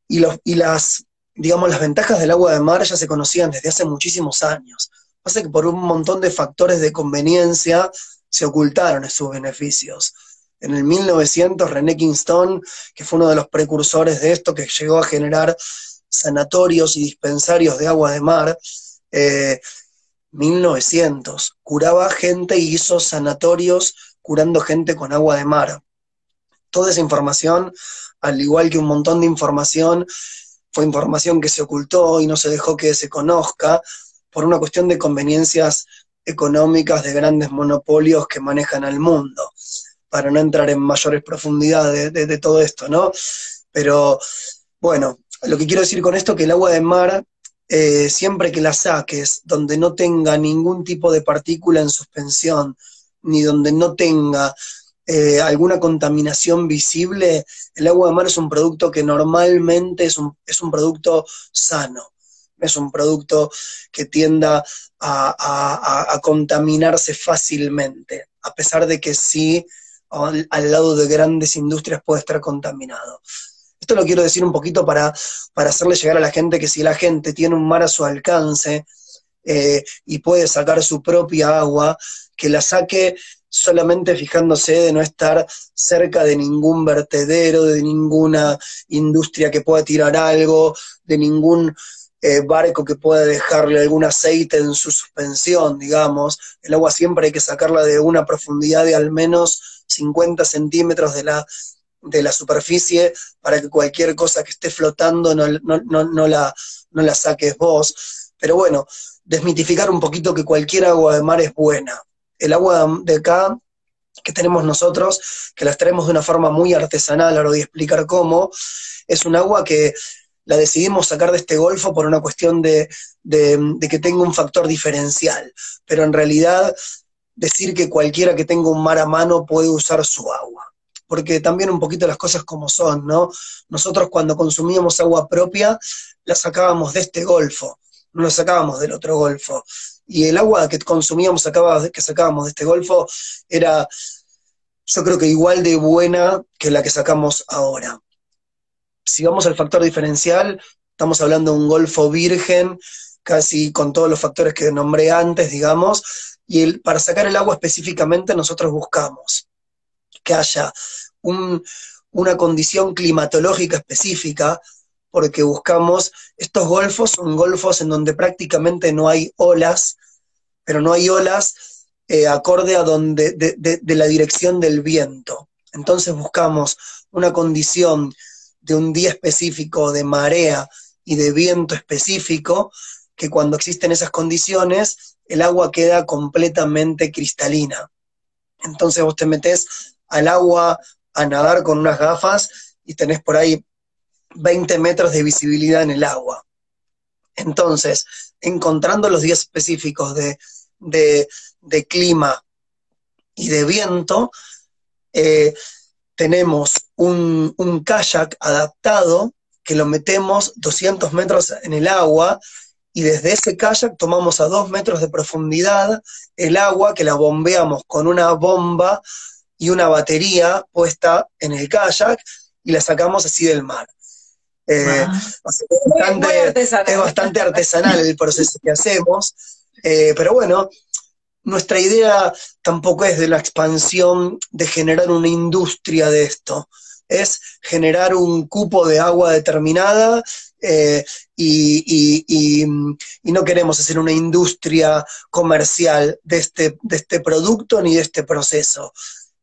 y, los, y las, digamos, las ventajas del agua de mar ya se conocían desde hace muchísimos años. Pasa que por un montón de factores de conveniencia se ocultaron esos beneficios. En el 1900, René Kingston, que fue uno de los precursores de esto, que llegó a generar sanatorios y dispensarios de agua de mar, 1900, eh, curaba gente y hizo sanatorios curando gente con agua de mar. Toda esa información al igual que un montón de información, fue información que se ocultó y no se dejó que se conozca por una cuestión de conveniencias económicas de grandes monopolios que manejan al mundo, para no entrar en mayores profundidades de, todo esto, ¿no? Pero bueno, lo que quiero decir con esto es que el agua de mar, eh, siempre que la saques, donde no tenga ningún tipo de partícula en suspensión, ni donde no tenga eh, alguna contaminación visible, el agua de mar es un producto que normalmente es un, es un producto sano, es un producto que tienda a, contaminarse fácilmente, a pesar de que sí, al, lado de grandes industrias puede estar contaminado. Esto lo quiero decir un poquito para, para hacerle llegar a la gente que si la gente tiene un mar a su alcance eh, y puede sacar su propia agua, que la saque solamente fijándose de no estar cerca de ningún vertedero, de ninguna industria que pueda tirar algo, de ningún eh, barco que pueda dejarle algún aceite en su suspensión, digamos. El agua siempre hay que sacarla de una profundidad de al menos 50 centímetros de la, de la superficie para que cualquier cosa que esté flotando no, no, la, no la saques vos. Pero bueno, desmitificar un poquito que cualquier agua de mar es buena el agua de acá que tenemos nosotros, que las traemos de una forma muy artesanal, ahora voy a explicar cómo, es un agua que la decidimos sacar de este golfo por una cuestión de, que tenga un factor diferencial, pero en realidad decir que cualquiera que tenga un mar a mano puede usar su agua, porque también un poquito las cosas como son, ¿no? Nosotros cuando consumíamos agua propia, la sacábamos de este golfo, no la sacábamos del otro golfo y el agua que consumíamos, que sacábamos de este golfo, era yo creo que igual de buena que la que sacamos ahora. Si vamos al factor diferencial, estamos hablando de un golfo virgen, casi con todos los factores que nombré antes, digamos, y el, para sacar el agua específicamente nosotros buscamos que haya una condición climatológica específica, porque buscamos, estos golfos son golfos en donde prácticamente no hay olas, pero no hay olas eh, acorde a donde, de, la dirección del viento. Entonces buscamos una condición de un día específico, de marea y de viento específico, que cuando existen esas condiciones, el agua queda completamente cristalina. Entonces vos te metes al agua a nadar con unas gafas y tenés por ahí 20 metros de visibilidad en el agua. Entonces, encontrando los días específicos de, clima y de viento, eh, tenemos un, un kayak adaptado que lo metemos 200 metros en el agua y desde ese kayak tomamos a dos metros de profundidad el agua que la bombeamos con una bomba y una batería puesta en el kayak y la sacamos así del mar. Eh, es, bastante, artesanal el proceso que hacemos, eh, pero bueno, nuestra idea tampoco es de la expansión de generar una industria de esto, es generar un cupo de agua determinada eh, y, no queremos hacer una industria comercial de este, de este producto ni de este proceso.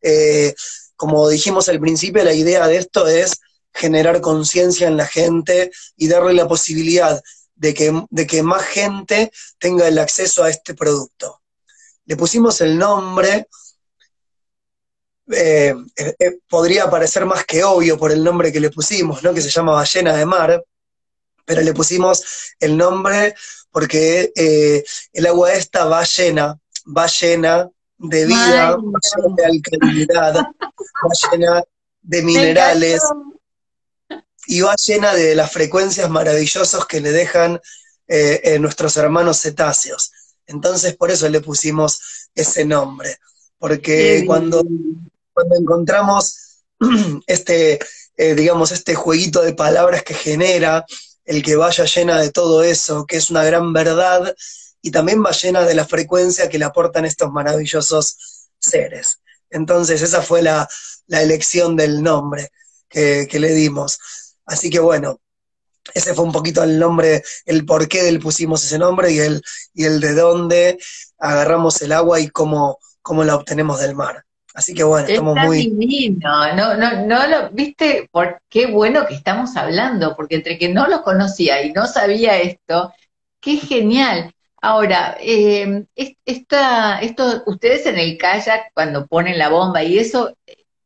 Eh, como dijimos al principio, la idea de esto es generar conciencia en la gente y darle la posibilidad de que, de que más gente tenga el acceso a este producto. Le pusimos el nombre, eh, eh, podría parecer más que obvio por el nombre que le pusimos, ¿no? que se llama ballena de mar, pero le pusimos el nombre porque el agua esta va llena, va llena de vida, de alcalinidad, va llena de minerales y va llena de las frecuencias maravillosas que le dejan eh, nuestros hermanos cetáceos. Entonces por eso le pusimos ese nombre, porque cuando, cuando encontramos este, eh, digamos, este jueguito de palabras que genera, el que vaya llena de todo eso, que es una gran verdad, y también va llena de la frecuencia que le aportan estos maravillosos seres. Entonces esa fue la, elección del nombre que, le dimos. Así que bueno, ese fue un poquito el nombre, el por qué le pusimos ese nombre y el, y el de dónde agarramos el agua y cómo, cómo la obtenemos del mar. Así que bueno, estamos muy. Divino. No, no, no lo, viste, por qué bueno que estamos hablando, porque entre que no lo conocía y no sabía esto, qué genial. Ahora, eh, esta, esto, ustedes en el kayak, cuando ponen la bomba y eso,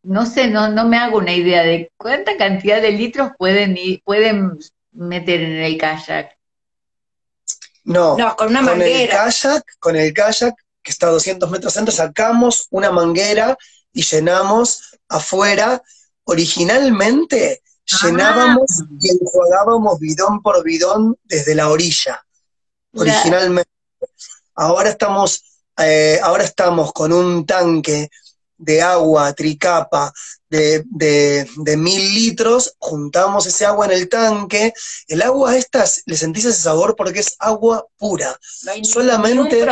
no sé, no, no me hago una idea de cuánta cantidad de litros pueden, pueden meter en el kayak. No, con una manguera. El kayak, con el kayak, que está a 200 metros antes, sacamos una manguera y llenamos afuera. Originalmente llenábamos ah. y enjuagábamos bidón por bidón desde la orilla originalmente. Ahora estamos, eh, ahora estamos con un tanque de agua tricapa de, de, mil litros, juntamos ese agua en el tanque. El agua esta, le sentís ese sabor porque es agua pura. solamente,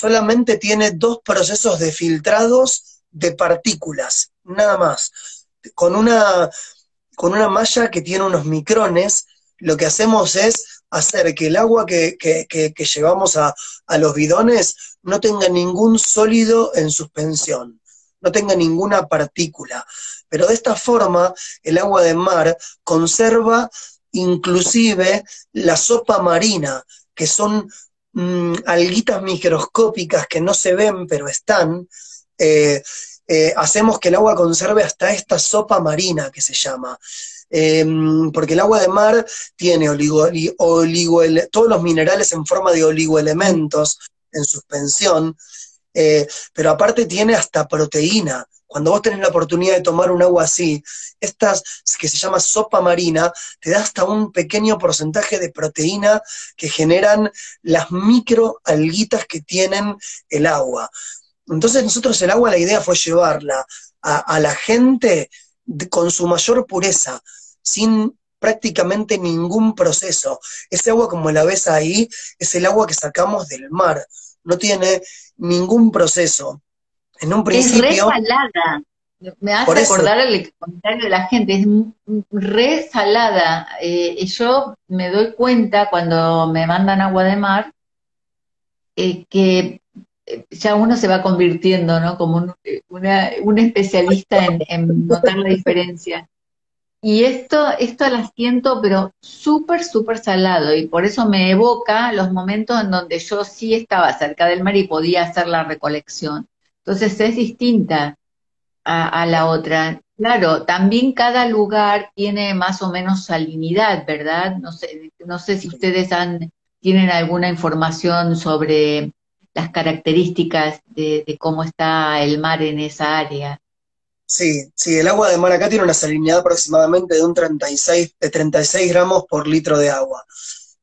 solamente tiene dos procesos de filtrados de partículas, nada más. Con una, con una malla que tiene unos micrones, lo que hacemos es hacer que el agua que, llevamos a, los bidones no tenga ningún sólido en suspensión, no tenga ninguna partícula. Pero de esta forma, el agua de mar conserva inclusive la sopa marina, que son mm, alguitas microscópicas que no se ven, pero están. Eh, eh, hacemos que el agua conserve hasta esta sopa marina que se llama. Em, porque el agua de mar tiene oligo, todos los minerales en forma de oligoelementos en suspensión, eh, pero aparte tiene hasta proteína. Cuando vos tenés la oportunidad de tomar un agua así, estas que se llama sopa marina, te da hasta un pequeño porcentaje de proteína que generan las microalguitas que tienen el agua. Entonces nosotros el agua, la idea fue llevarla a, la gente con su mayor pureza, sin prácticamente ningún proceso. Ese agua como la ves ahí es el agua que sacamos del mar, no tiene ningún proceso. En un principio... Es salada. Me hace recordar el comentario de la gente, es re salada. Eh, yo me doy cuenta cuando me mandan agua de mar eh, que eh, ya uno se va convirtiendo, ¿no? Como un, una, especialista en, notar la diferencia. Y esto, esto la siento, pero súper, súper salado, y por eso me evoca los momentos en donde yo sí estaba cerca del mar y podía hacer la recolección. Entonces es distinta a, la otra. Claro, también cada lugar tiene más o menos salinidad, ¿verdad? No sé, no sé si ustedes han, tienen alguna información sobre las características de, cómo está el mar en esa área. Sí, sí, el agua de mar acá tiene una salinidad aproximadamente de un 36, de 36 gramos por litro de agua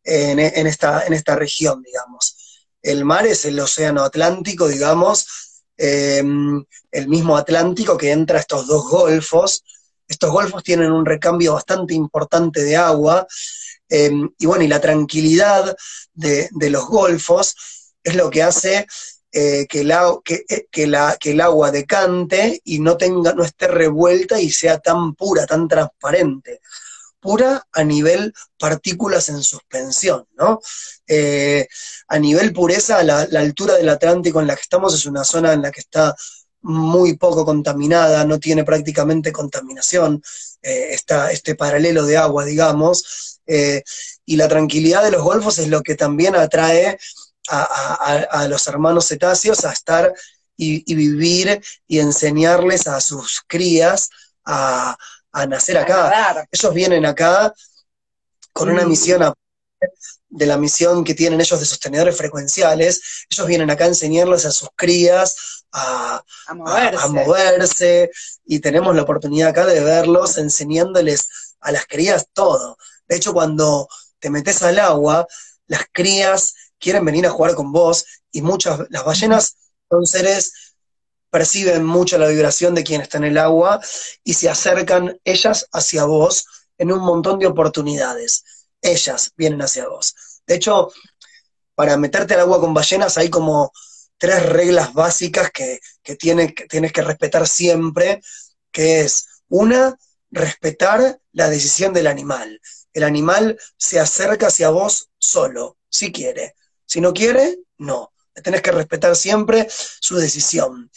en, en, esta, en esta región, digamos. El mar es el océano Atlántico, digamos, Em, el mismo Atlántico que entra a estos dos golfos. Estos golfos tienen un recambio bastante importante de agua, em, y bueno, y la tranquilidad de, los golfos es lo que hace eh, que, eh, que, la, que, el agua decante y no, tenga, no esté revuelta y sea tan pura, tan transparente pura a nivel partículas en suspensión, ¿no? Eh, a nivel pureza, la, altura del Atlántico en la que estamos es una zona en la que está muy poco contaminada, no tiene prácticamente contaminación, está este paralelo de agua, digamos, y la tranquilidad de los golfos es lo que también atrae a, los hermanos cetáceos a estar y, vivir y enseñarles a sus crías a, a nacer acá. Ellos vienen acá con una misión de la misión que tienen ellos de sostenedores frecuenciales, ellos vienen acá a enseñarles a sus crías a, moverse. y tenemos la oportunidad acá de verlos enseñándoles a las crías todo. De hecho, cuando te metes al agua, las crías quieren venir a jugar con vos y muchas, las ballenas son seres perciben mucho la vibración de quien está en el agua y se acercan ellas hacia vos en un montón de oportunidades. Ellas vienen hacia vos. De hecho, para meterte al agua con ballenas hay como tres reglas básicas que, que, que tienes que respetar siempre, que es, una, respetar la decisión del animal. El animal se acerca hacia vos solo, si quiere. Si no quiere, no. Tenés que respetar siempre su decisión.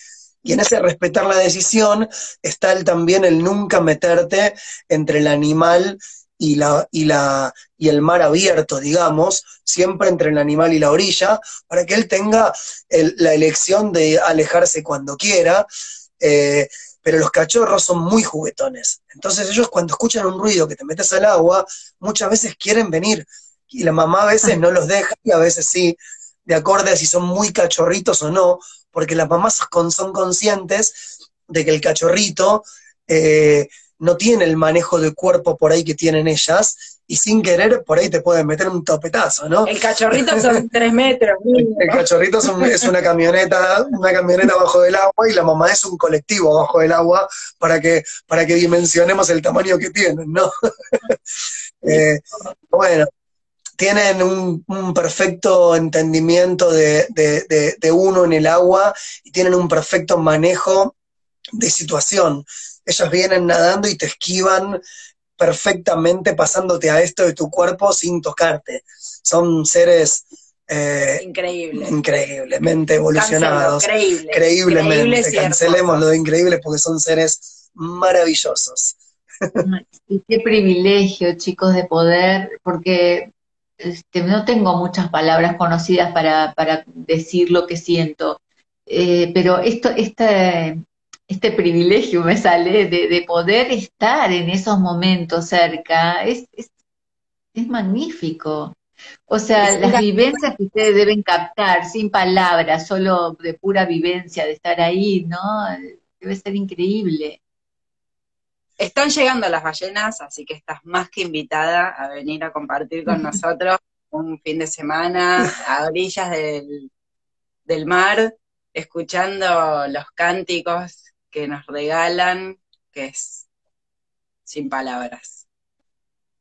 Y en ese respetar la decisión está también el nunca meterte entre el animal y, la, y el mar abierto, digamos, siempre entre el animal y la orilla, para que él tenga la elección de alejarse cuando quiera. Eh, pero los cachorros son muy juguetones. Entonces ellos cuando escuchan un ruido que te metes al agua, muchas veces quieren venir. Y la mamá a veces no los deja y a veces sí, de acuerdo a si son muy cachorritos o no, porque las mamás son conscientes de que el cachorrito eh, no tiene el manejo de cuerpo por ahí que tienen ellas, y sin querer por ahí te pueden meter un topetazo, ¿no? El cachorrito son tres metros. El, cachorrito es, una camioneta, una camioneta bajo del agua y la mamá es un colectivo bajo del agua para que, para que dimensionemos el tamaño que tienen, ¿no? Eh, bueno, tienen un, perfecto entendimiento de, uno en el agua y tienen un perfecto manejo de situación. Ellos vienen nadando y te esquivan perfectamente pasándote a esto de tu cuerpo sin tocarte. Son seres eh, Increíble. increíblemente evolucionados. Creíblemente. Cancelemos lo de increíble porque son seres maravillosos. Y qué privilegio, chicos, de poder, porque este, no tengo muchas palabras conocidas para, decir lo que siento, eh, pero esto, este, este privilegio me sale de, poder estar en esos momentos cerca, es, es, magnífico. O sea, las vivencias que ustedes deben captar sin palabras, solo de pura vivencia, de estar ahí, ¿no? Debe ser increíble. Están llegando las ballenas, así que estás más que invitada a venir a compartir con nosotros un fin de semana a orillas del, mar. escuchando los cánticos que nos regalan, que es sin palabras.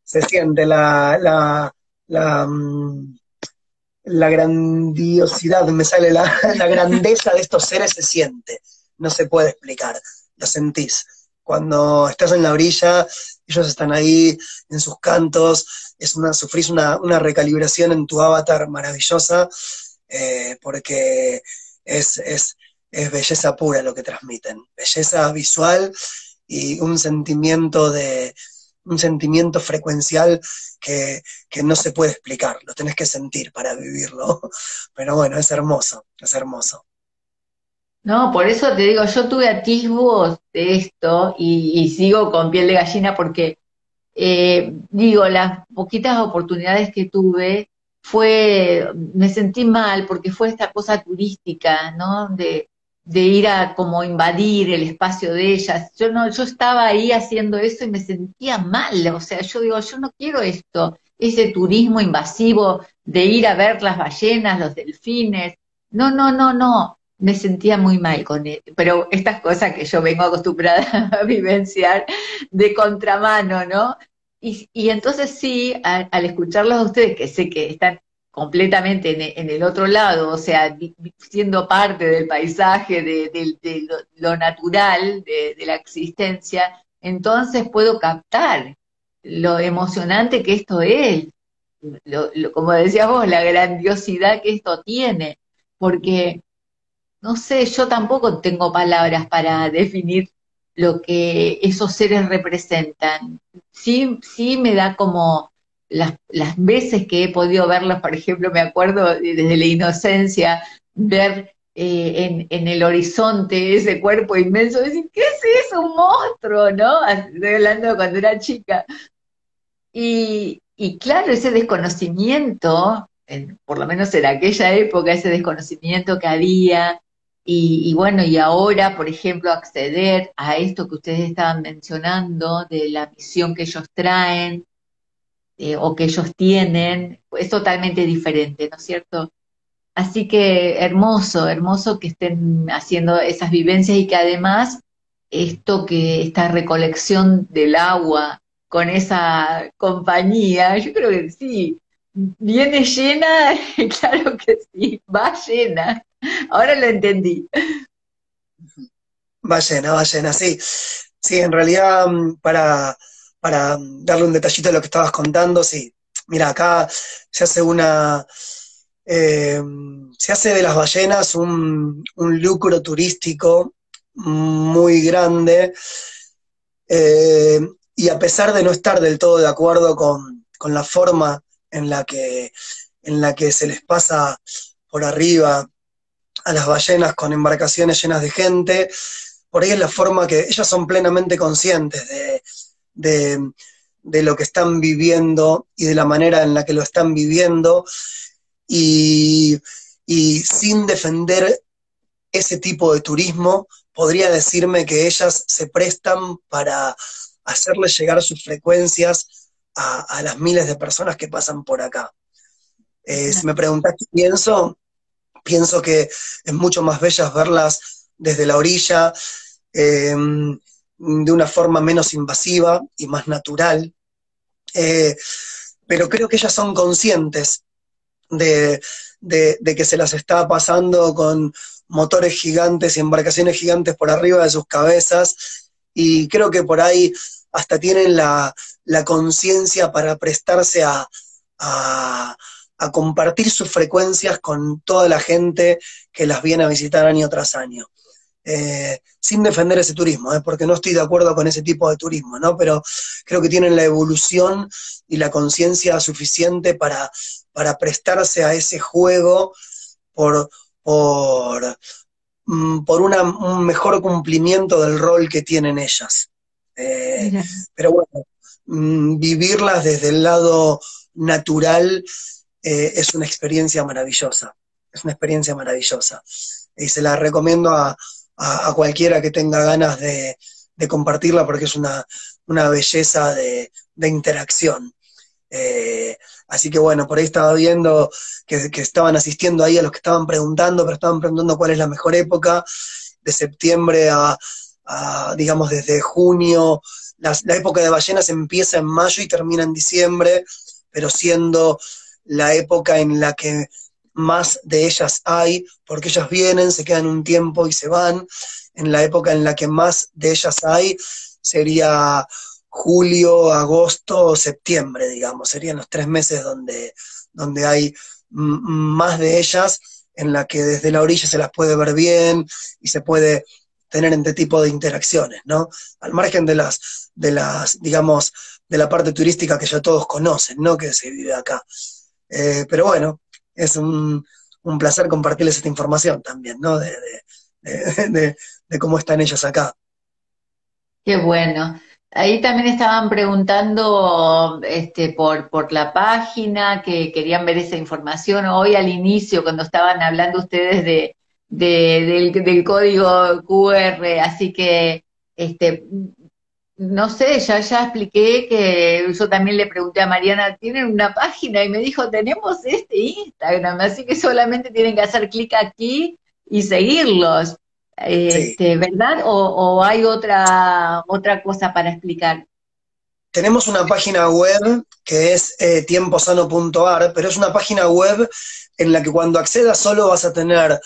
Se siente la, la, la, mm, la grandiosidad, me sale la, la grandeza de estos seres, se siente, no se puede explicar, lo sentís. Cuando estás en la orilla, ellos están ahí en sus cantos, es una, sufrís una, una recalibración en tu avatar maravillosa, eh, porque es, es, es belleza pura lo que transmiten, belleza visual y un sentimiento de, un sentimiento frecuencial que, que, no se puede explicar, lo tenés que sentir para vivirlo. Pero bueno, es hermoso, es hermoso. No, por eso te digo, yo tuve atisbos de esto y, sigo con piel de gallina porque, eh, digo, las poquitas oportunidades que tuve fue, me sentí mal porque fue esta cosa turística, ¿no? De, de ir a como invadir el espacio de ellas. Yo no, yo estaba ahí haciendo eso y me sentía mal, o sea, yo digo, yo no quiero esto, ese turismo invasivo de ir a ver las ballenas, los delfines. No, no, no, no me sentía muy mal con él. Pero estas cosas que yo vengo acostumbrada a vivenciar de contramano, ¿no? Y, y entonces sí, al escucharlos a ustedes, que sé que están completamente en, el otro lado, o sea, siendo parte del paisaje, de, lo, natural, de, la existencia, entonces puedo captar lo emocionante que esto es, como decías vos, la grandiosidad que esto tiene, porque no sé, yo tampoco tengo palabras para definir lo que esos seres representan. Sí, sí me da como las, las veces que he podido verlos, por ejemplo, me acuerdo desde la inocencia, ver eh, en, en, el horizonte ese cuerpo inmenso, decir, ¿qué es eso? Un monstruo, ¿no? Estoy hablando cuando era chica. Y, y claro, ese desconocimiento, por lo menos en aquella época, ese desconocimiento que había, y, bueno, y ahora, por ejemplo, acceder a esto que ustedes estaban mencionando, de la misión que ellos traen eh, o que ellos tienen, es totalmente diferente, ¿no es cierto? Así que hermoso, hermoso que estén haciendo esas vivencias y que además esto que esta recolección del agua con esa compañía, yo creo que sí, viene llena, claro que sí, va llena. Ahora lo entendí. Ballena, ballena, sí. Sí, en realidad, mm, para, para darle un detallito de lo que estabas contando, sí. Mira, acá se hace una. Eh, se hace de las ballenas un, lucro turístico muy grande. Eh, y a pesar de no estar del todo de acuerdo con, con la forma en la que, en la que se les pasa por arriba a las ballenas con embarcaciones llenas de gente. Por ahí es la forma que ellas son plenamente conscientes de, de, lo que están viviendo y de la manera en la que lo están viviendo. Y, y sin defender ese tipo de turismo, podría decirme que ellas se prestan para hacerle llegar sus frecuencias a, las miles de personas que pasan por acá. Eh, si me preguntas qué pienso, pienso que es mucho más bellas verlas desde la orilla, em, de una forma menos invasiva y más natural. Eh, pero creo que ellas son conscientes de, que se las está pasando con motores gigantes y embarcaciones gigantes por arriba de sus cabezas, y creo que por ahí hasta tienen la, conciencia para prestarse a, compartir sus frecuencias con toda la gente que las viene a visitar año tras año. Eh, sin defender ese turismo, ¿eh? porque no estoy de acuerdo con ese tipo de turismo, ¿no? Pero creo que tienen la evolución y la conciencia suficiente para, prestarse a ese juego por, mm, por un mejor cumplimiento del rol que tienen ellas. Pero bueno, mm, vivirlas desde el lado natural eh, es una experiencia maravillosa, es una experiencia maravillosa. Y se la recomiendo a, cualquiera que tenga ganas de, compartirla porque es una, belleza de, interacción. Eh, así que bueno, por ahí estaba viendo que, estaban asistiendo ahí a los que estaban preguntando, pero estaban preguntando cuál es la mejor época, de septiembre a, digamos, desde junio. La, época de ballenas empieza en mayo y termina en diciembre, pero siendo la época en la que más de ellas hay, porque ellas vienen, se quedan un tiempo y se van. En la época en la que más de ellas hay sería julio, agosto, septiembre, digamos. Serían los tres meses donde, donde hay más de ellas, en la que desde la orilla se las puede ver bien y se puede tener este tipo de interacciones, ¿no? Al margen de las, de las, digamos, de la parte turística que ya todos conocen, ¿no? Que se vive acá. Eh, pero bueno, es un, placer compartirles esta información también, ¿no? De, de, cómo están ellos acá. Qué bueno. Ahí también estaban preguntando este, por, por la página, que querían ver esa información. Hoy al inicio, cuando estaban hablando ustedes de, del, del, código QR, así que este, no sé, ya, ya expliqué que yo también le pregunté a Mariana, ¿tienen una página? Y me dijo, tenemos este Instagram, así que solamente tienen que hacer clic aquí y seguirlos. Este, ¿Verdad? O, hay otra, otra cosa para explicar? Tenemos una página web que es eh, tiemposano.ar, pero es una página web en la que cuando accedas solo vas a tener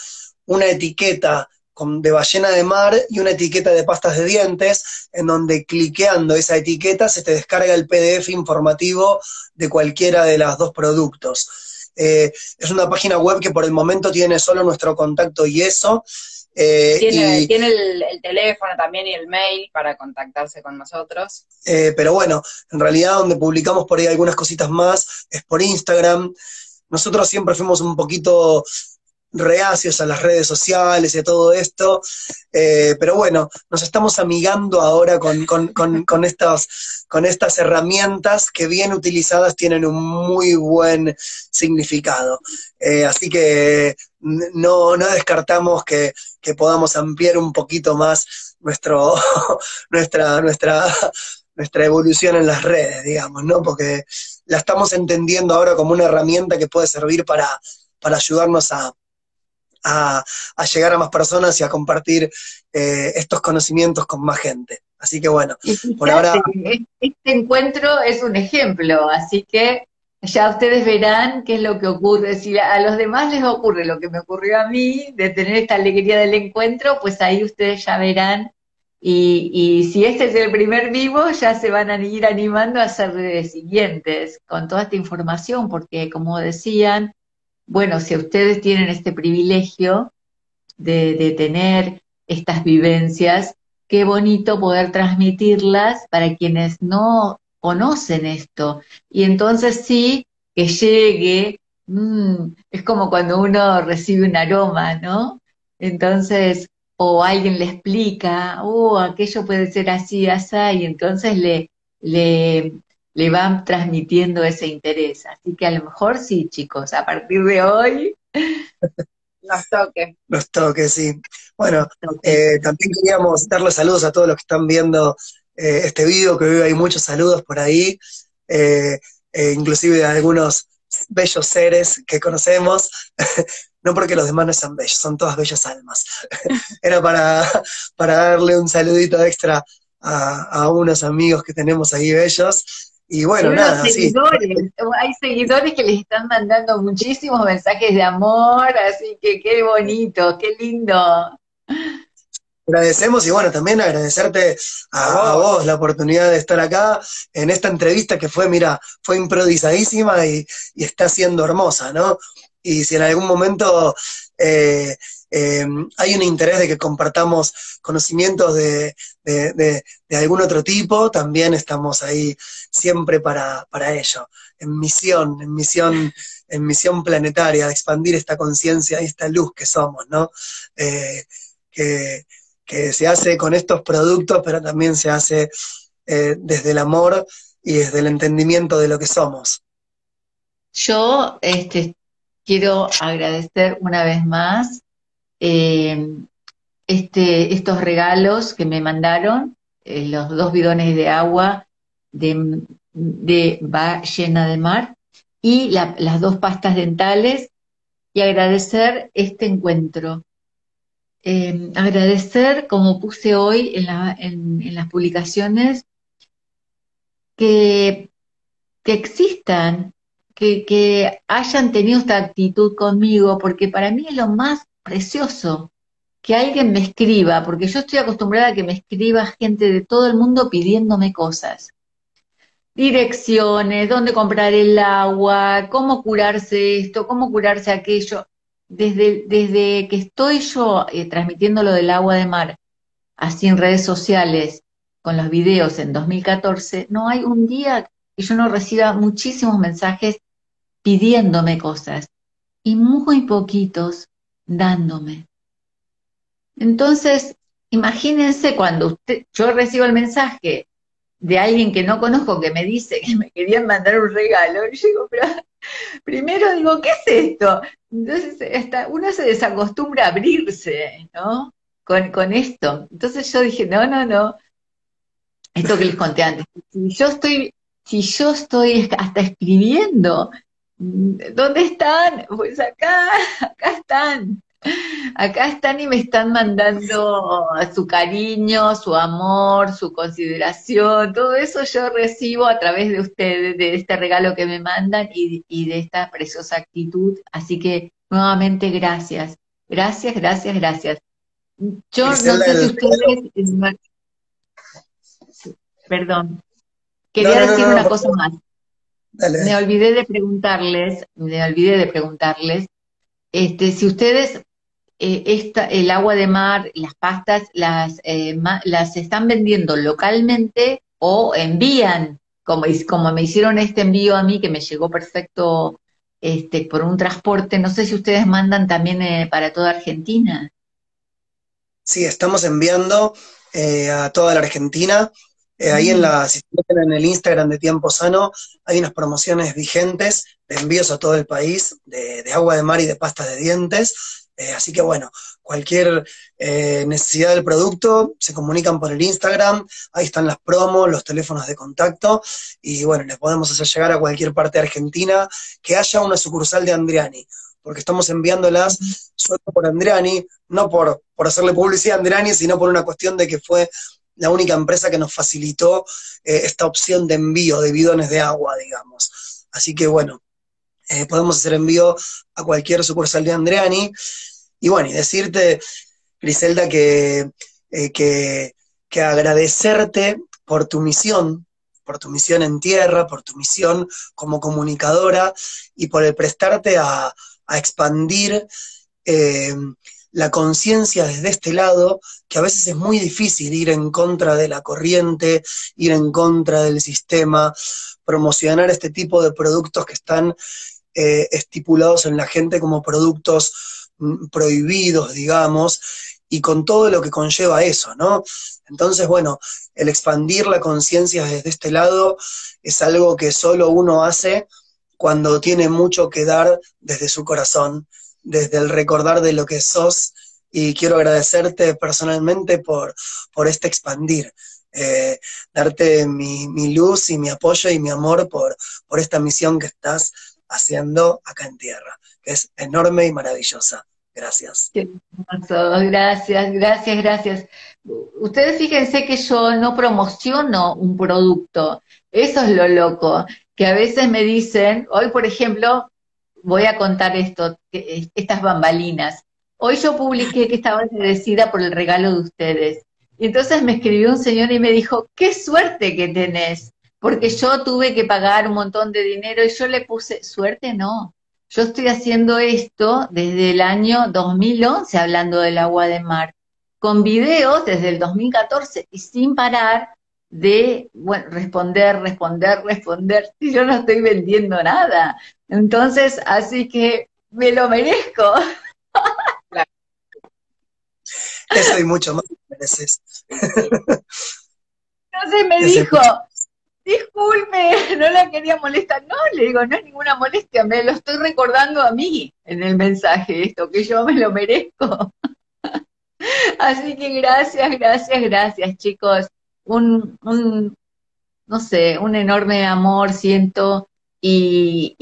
una etiqueta de ballena de mar y una etiqueta de pastas de dientes, en donde cliqueando esa etiqueta se te descarga el PDF informativo de cualquiera de los dos productos. Eh, es una página web que por el momento tiene solo nuestro contacto y eso. Eh, tiene, el, teléfono también y el mail para contactarse con nosotros. Eh, pero bueno, en realidad donde publicamos por ahí algunas cositas más es por Instagram. Nosotros siempre fuimos un poquito reacios a las redes sociales y a todo esto, eh, pero bueno, nos estamos amigando ahora con, con, con, estas, con estas herramientas que bien utilizadas tienen un muy buen significado. Eh, así que no, no descartamos que, podamos ampliar un poquito más nuestro, nuestra, nuestra, nuestra evolución en las redes, digamos, ¿no? Porque la estamos entendiendo ahora como una herramienta que puede servir para, para ayudarnos a, a, llegar a más personas y a compartir eh, estos conocimientos con más gente. Así que bueno, por ahora... Este encuentro es un ejemplo, así que ya ustedes verán qué es lo que ocurre. Si a los demás les ocurre lo que me ocurrió a mí, de tener esta alegría del encuentro, pues ahí ustedes ya verán. Y, y si este es el primer vivo, ya se van a ir animando a hacer siguientes con toda esta información, porque como decían, bueno, si ustedes tienen este privilegio de, tener estas vivencias, qué bonito poder transmitirlas para quienes no conocen esto. Y entonces sí, que llegue, mm, es como cuando uno recibe un aroma, ¿no? Entonces, o alguien le explica, oh, aquello puede ser así, así, y entonces le, le, le van transmitiendo ese interés. Así que a lo mejor sí, chicos, a partir de hoy. Los toques. Los toques, sí. Bueno, eh, también queríamos darle saludos a todos los que están viendo eh, este video, que hoy hay muchos saludos por ahí, eh, inclusive de algunos bellos seres que conocemos, no porque los demás no sean bellos, son todas bellas almas. Era para, para darle un saludito extra a, a unos amigos que tenemos ahí bellos. Y bueno, nada, Hay seguidores que les están mandando muchísimos mensajes de amor, así que qué bonito, qué lindo. Agradecemos y bueno, también agradecerte a, vos la oportunidad de estar acá en esta entrevista que fue, mira, fue improvisadísima y, y está siendo hermosa, ¿no? Y si en algún momento eh, Em, hay un interés de que compartamos conocimientos de, algún otro tipo, también estamos ahí siempre para, ello, en misión, en misión, en misión planetaria, de expandir esta conciencia y esta luz que somos, ¿no? Eh, que, se hace con estos productos, pero también se hace eh, desde el amor y desde el entendimiento de lo que somos. Yo este, quiero agradecer una vez más eh, este, estos regalos que me mandaron, eh, los dos bidones de agua de de Ballena de Mar y las dos pastas dentales y agradecer este encuentro. Eh, agradecer, como puse hoy en, las publicaciones, que, que existan, que, que hayan tenido esta actitud conmigo, porque para mí es lo más precioso que alguien me escriba, porque yo estoy acostumbrada a que me escriba gente de todo el mundo pidiéndome cosas. Direcciones, dónde comprar el agua, cómo curarse esto, cómo curarse aquello. Desde, desde que estoy yo eh, transmitiendo lo del agua de mar, así en redes sociales, con los videos en 2014, no hay un día que yo no reciba muchísimos mensajes pidiéndome cosas y muy poquitos dándome. Entonces, imagínense cuando usted, yo recibo el mensaje de alguien que no conozco que me dice que me querían mandar un regalo, digo, pero primero digo, ¿qué es esto? Entonces, uno se desacostumbra a abrirse, ¿no? Con, con esto. Entonces yo dije, no, no, no. Esto que les conté antes. Si yo estoy, si yo estoy hasta escribiendo, ¿dónde están? Pues acá, acá están. Acá están y me están mandando su cariño, su amor, su consideración, todo eso yo recibo a través de ustedes, de este regalo que me mandan y, de esta preciosa actitud. Así que nuevamente gracias, gracias, gracias, gracias. Yo no sé si ustedes... Perdón, quería decir una cosa más. Me olvidé de preguntarles, me olvidé de preguntarles, este, si ustedes eh, esta, el agua de mar, las pastas, las, eh, las están vendiendo localmente o envían, como, como me hicieron este envío a mí, que me llegó perfecto este, por un transporte. No sé si ustedes mandan también eh, para toda Argentina. Sí, estamos enviando a toda la Argentina. Ahí en la, si en el Instagram de Tiempo Sano, hay unas promociones vigentes de envíos a todo el país de, de agua de mar y de pasta de dientes. Eh, así que bueno, cualquier eh, necesidad del producto, se comunican por el Instagram, ahí están las promos, los teléfonos de contacto, y bueno, les podemos hacer llegar a cualquier parte de Argentina que haya una sucursal de Andriani, porque estamos enviándolas solo por Andriani, no por, por hacerle publicidad a Andriani, sino por una cuestión de que fue la única empresa que nos facilitó eh, esta opción de envío de bidones de agua, digamos. Así que bueno, eh, podemos hacer envío a cualquier sucursal de Andreani. Y bueno, y decirte, Griselda, que, eh, que, agradecerte por tu misión, por tu misión en tierra, por tu misión como comunicadora y por el prestarte a, expandir eh, la conciencia desde este lado, que a veces es muy difícil ir en contra de la corriente, ir en contra del sistema, promocionar este tipo de productos que están eh, estipulados en la gente como productos mm, prohibidos, digamos, y con todo lo que conlleva eso, ¿no? Entonces, bueno, el expandir la conciencia desde este lado es algo que solo uno hace cuando tiene mucho que dar desde su corazón, desde el recordar de lo que sos, y quiero agradecerte personalmente por, por este expandir. Eh, darte mi, mi, luz y mi apoyo y mi amor por, por esta misión que estás haciendo acá en tierra, que es enorme y maravillosa. Gracias. Gracias, gracias, gracias. Ustedes fíjense que yo no promociono un producto. Eso es lo loco. Que a veces me dicen, hoy por ejemplo, voy a contar esto, estas bambalinas. Hoy yo publiqué que estaba agradecida por el regalo de ustedes. Y entonces me escribió un señor y me dijo, qué suerte que tenés porque yo tuve que pagar un montón de dinero y yo le puse, suerte no, yo estoy haciendo esto desde el año 2011, hablando del agua de mar, con videos desde el 2014 y sin parar de bueno, responder, responder, responder, y yo no estoy vendiendo nada. Entonces, así que me lo merezco. Eso y mucho más mereces. Entonces me dijo, disculpe, no la quería molestar. No, le digo, no es ninguna molestia, me lo estoy recordando a mí en el mensaje, esto, que yo me lo merezco. Así que gracias, gracias, gracias, chicos. Un, no sé, un enorme amor siento y,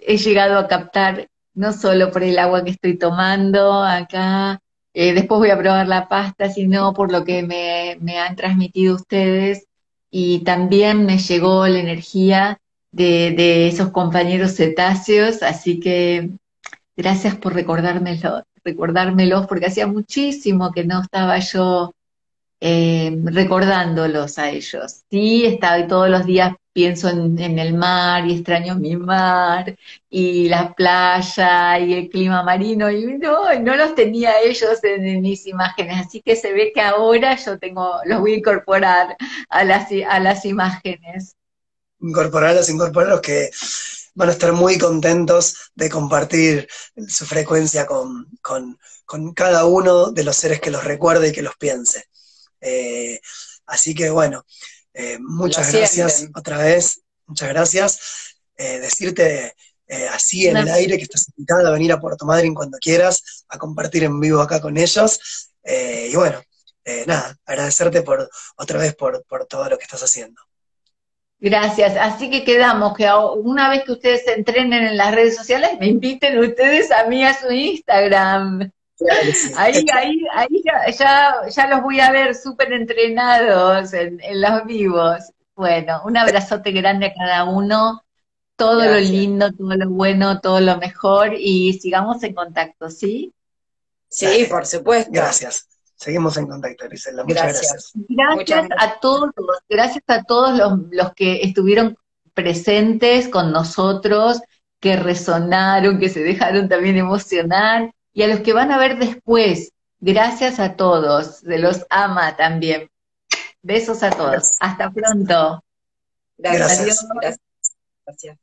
he llegado a captar no solo por el agua que estoy tomando acá, eh, después voy a probar la pasta, sino por lo que me, me han transmitido ustedes. Y también me llegó la energía de, de esos compañeros cetáceos, así que gracias por recordármelo, recordármelos, porque hacía muchísimo que no estaba yo eh, recordándolos a ellos. Sí, estaba todos los días pienso en, el mar y extraño mi mar y la playa y el clima marino y no, no los tenía ellos en, mis imágenes, así que se ve que ahora yo tengo, los voy a incorporar a las, a las imágenes. Incorporarlos, incorporarlos que van a estar muy contentos de compartir su frecuencia con, cada uno de los seres que los recuerde y que los piense. Eh, así que bueno, eh, muchas gracias otra vez, muchas gracias. Eh, decirte así en el aire que estás invitada a venir a Puerto Madryn cuando quieras, a compartir en vivo acá con ellos. y bueno, nada, agradecerte por otra vez por todo lo que estás haciendo. Gracias. Así que quedamos que una vez que ustedes se entrenen en las redes sociales, me inviten ustedes a mí a su Instagram. Ahí, ahí, ahí ya, ya, los voy a ver súper entrenados en, los vivos. Bueno, un abrazote grande a cada uno, todo lo lindo, todo lo bueno, todo lo mejor y sigamos en contacto, ¿sí? Sí, por supuesto. Gracias. Seguimos en contacto, Grisela. Muchas gracias. Gracias, a todos, gracias a todos los, los que estuvieron presentes con nosotros, que resonaron, que se dejaron también emocionar, y a los que van a ver después. Gracias a todos, se los ama también. Besos a todos. Hasta pronto. Gracias. Gracias.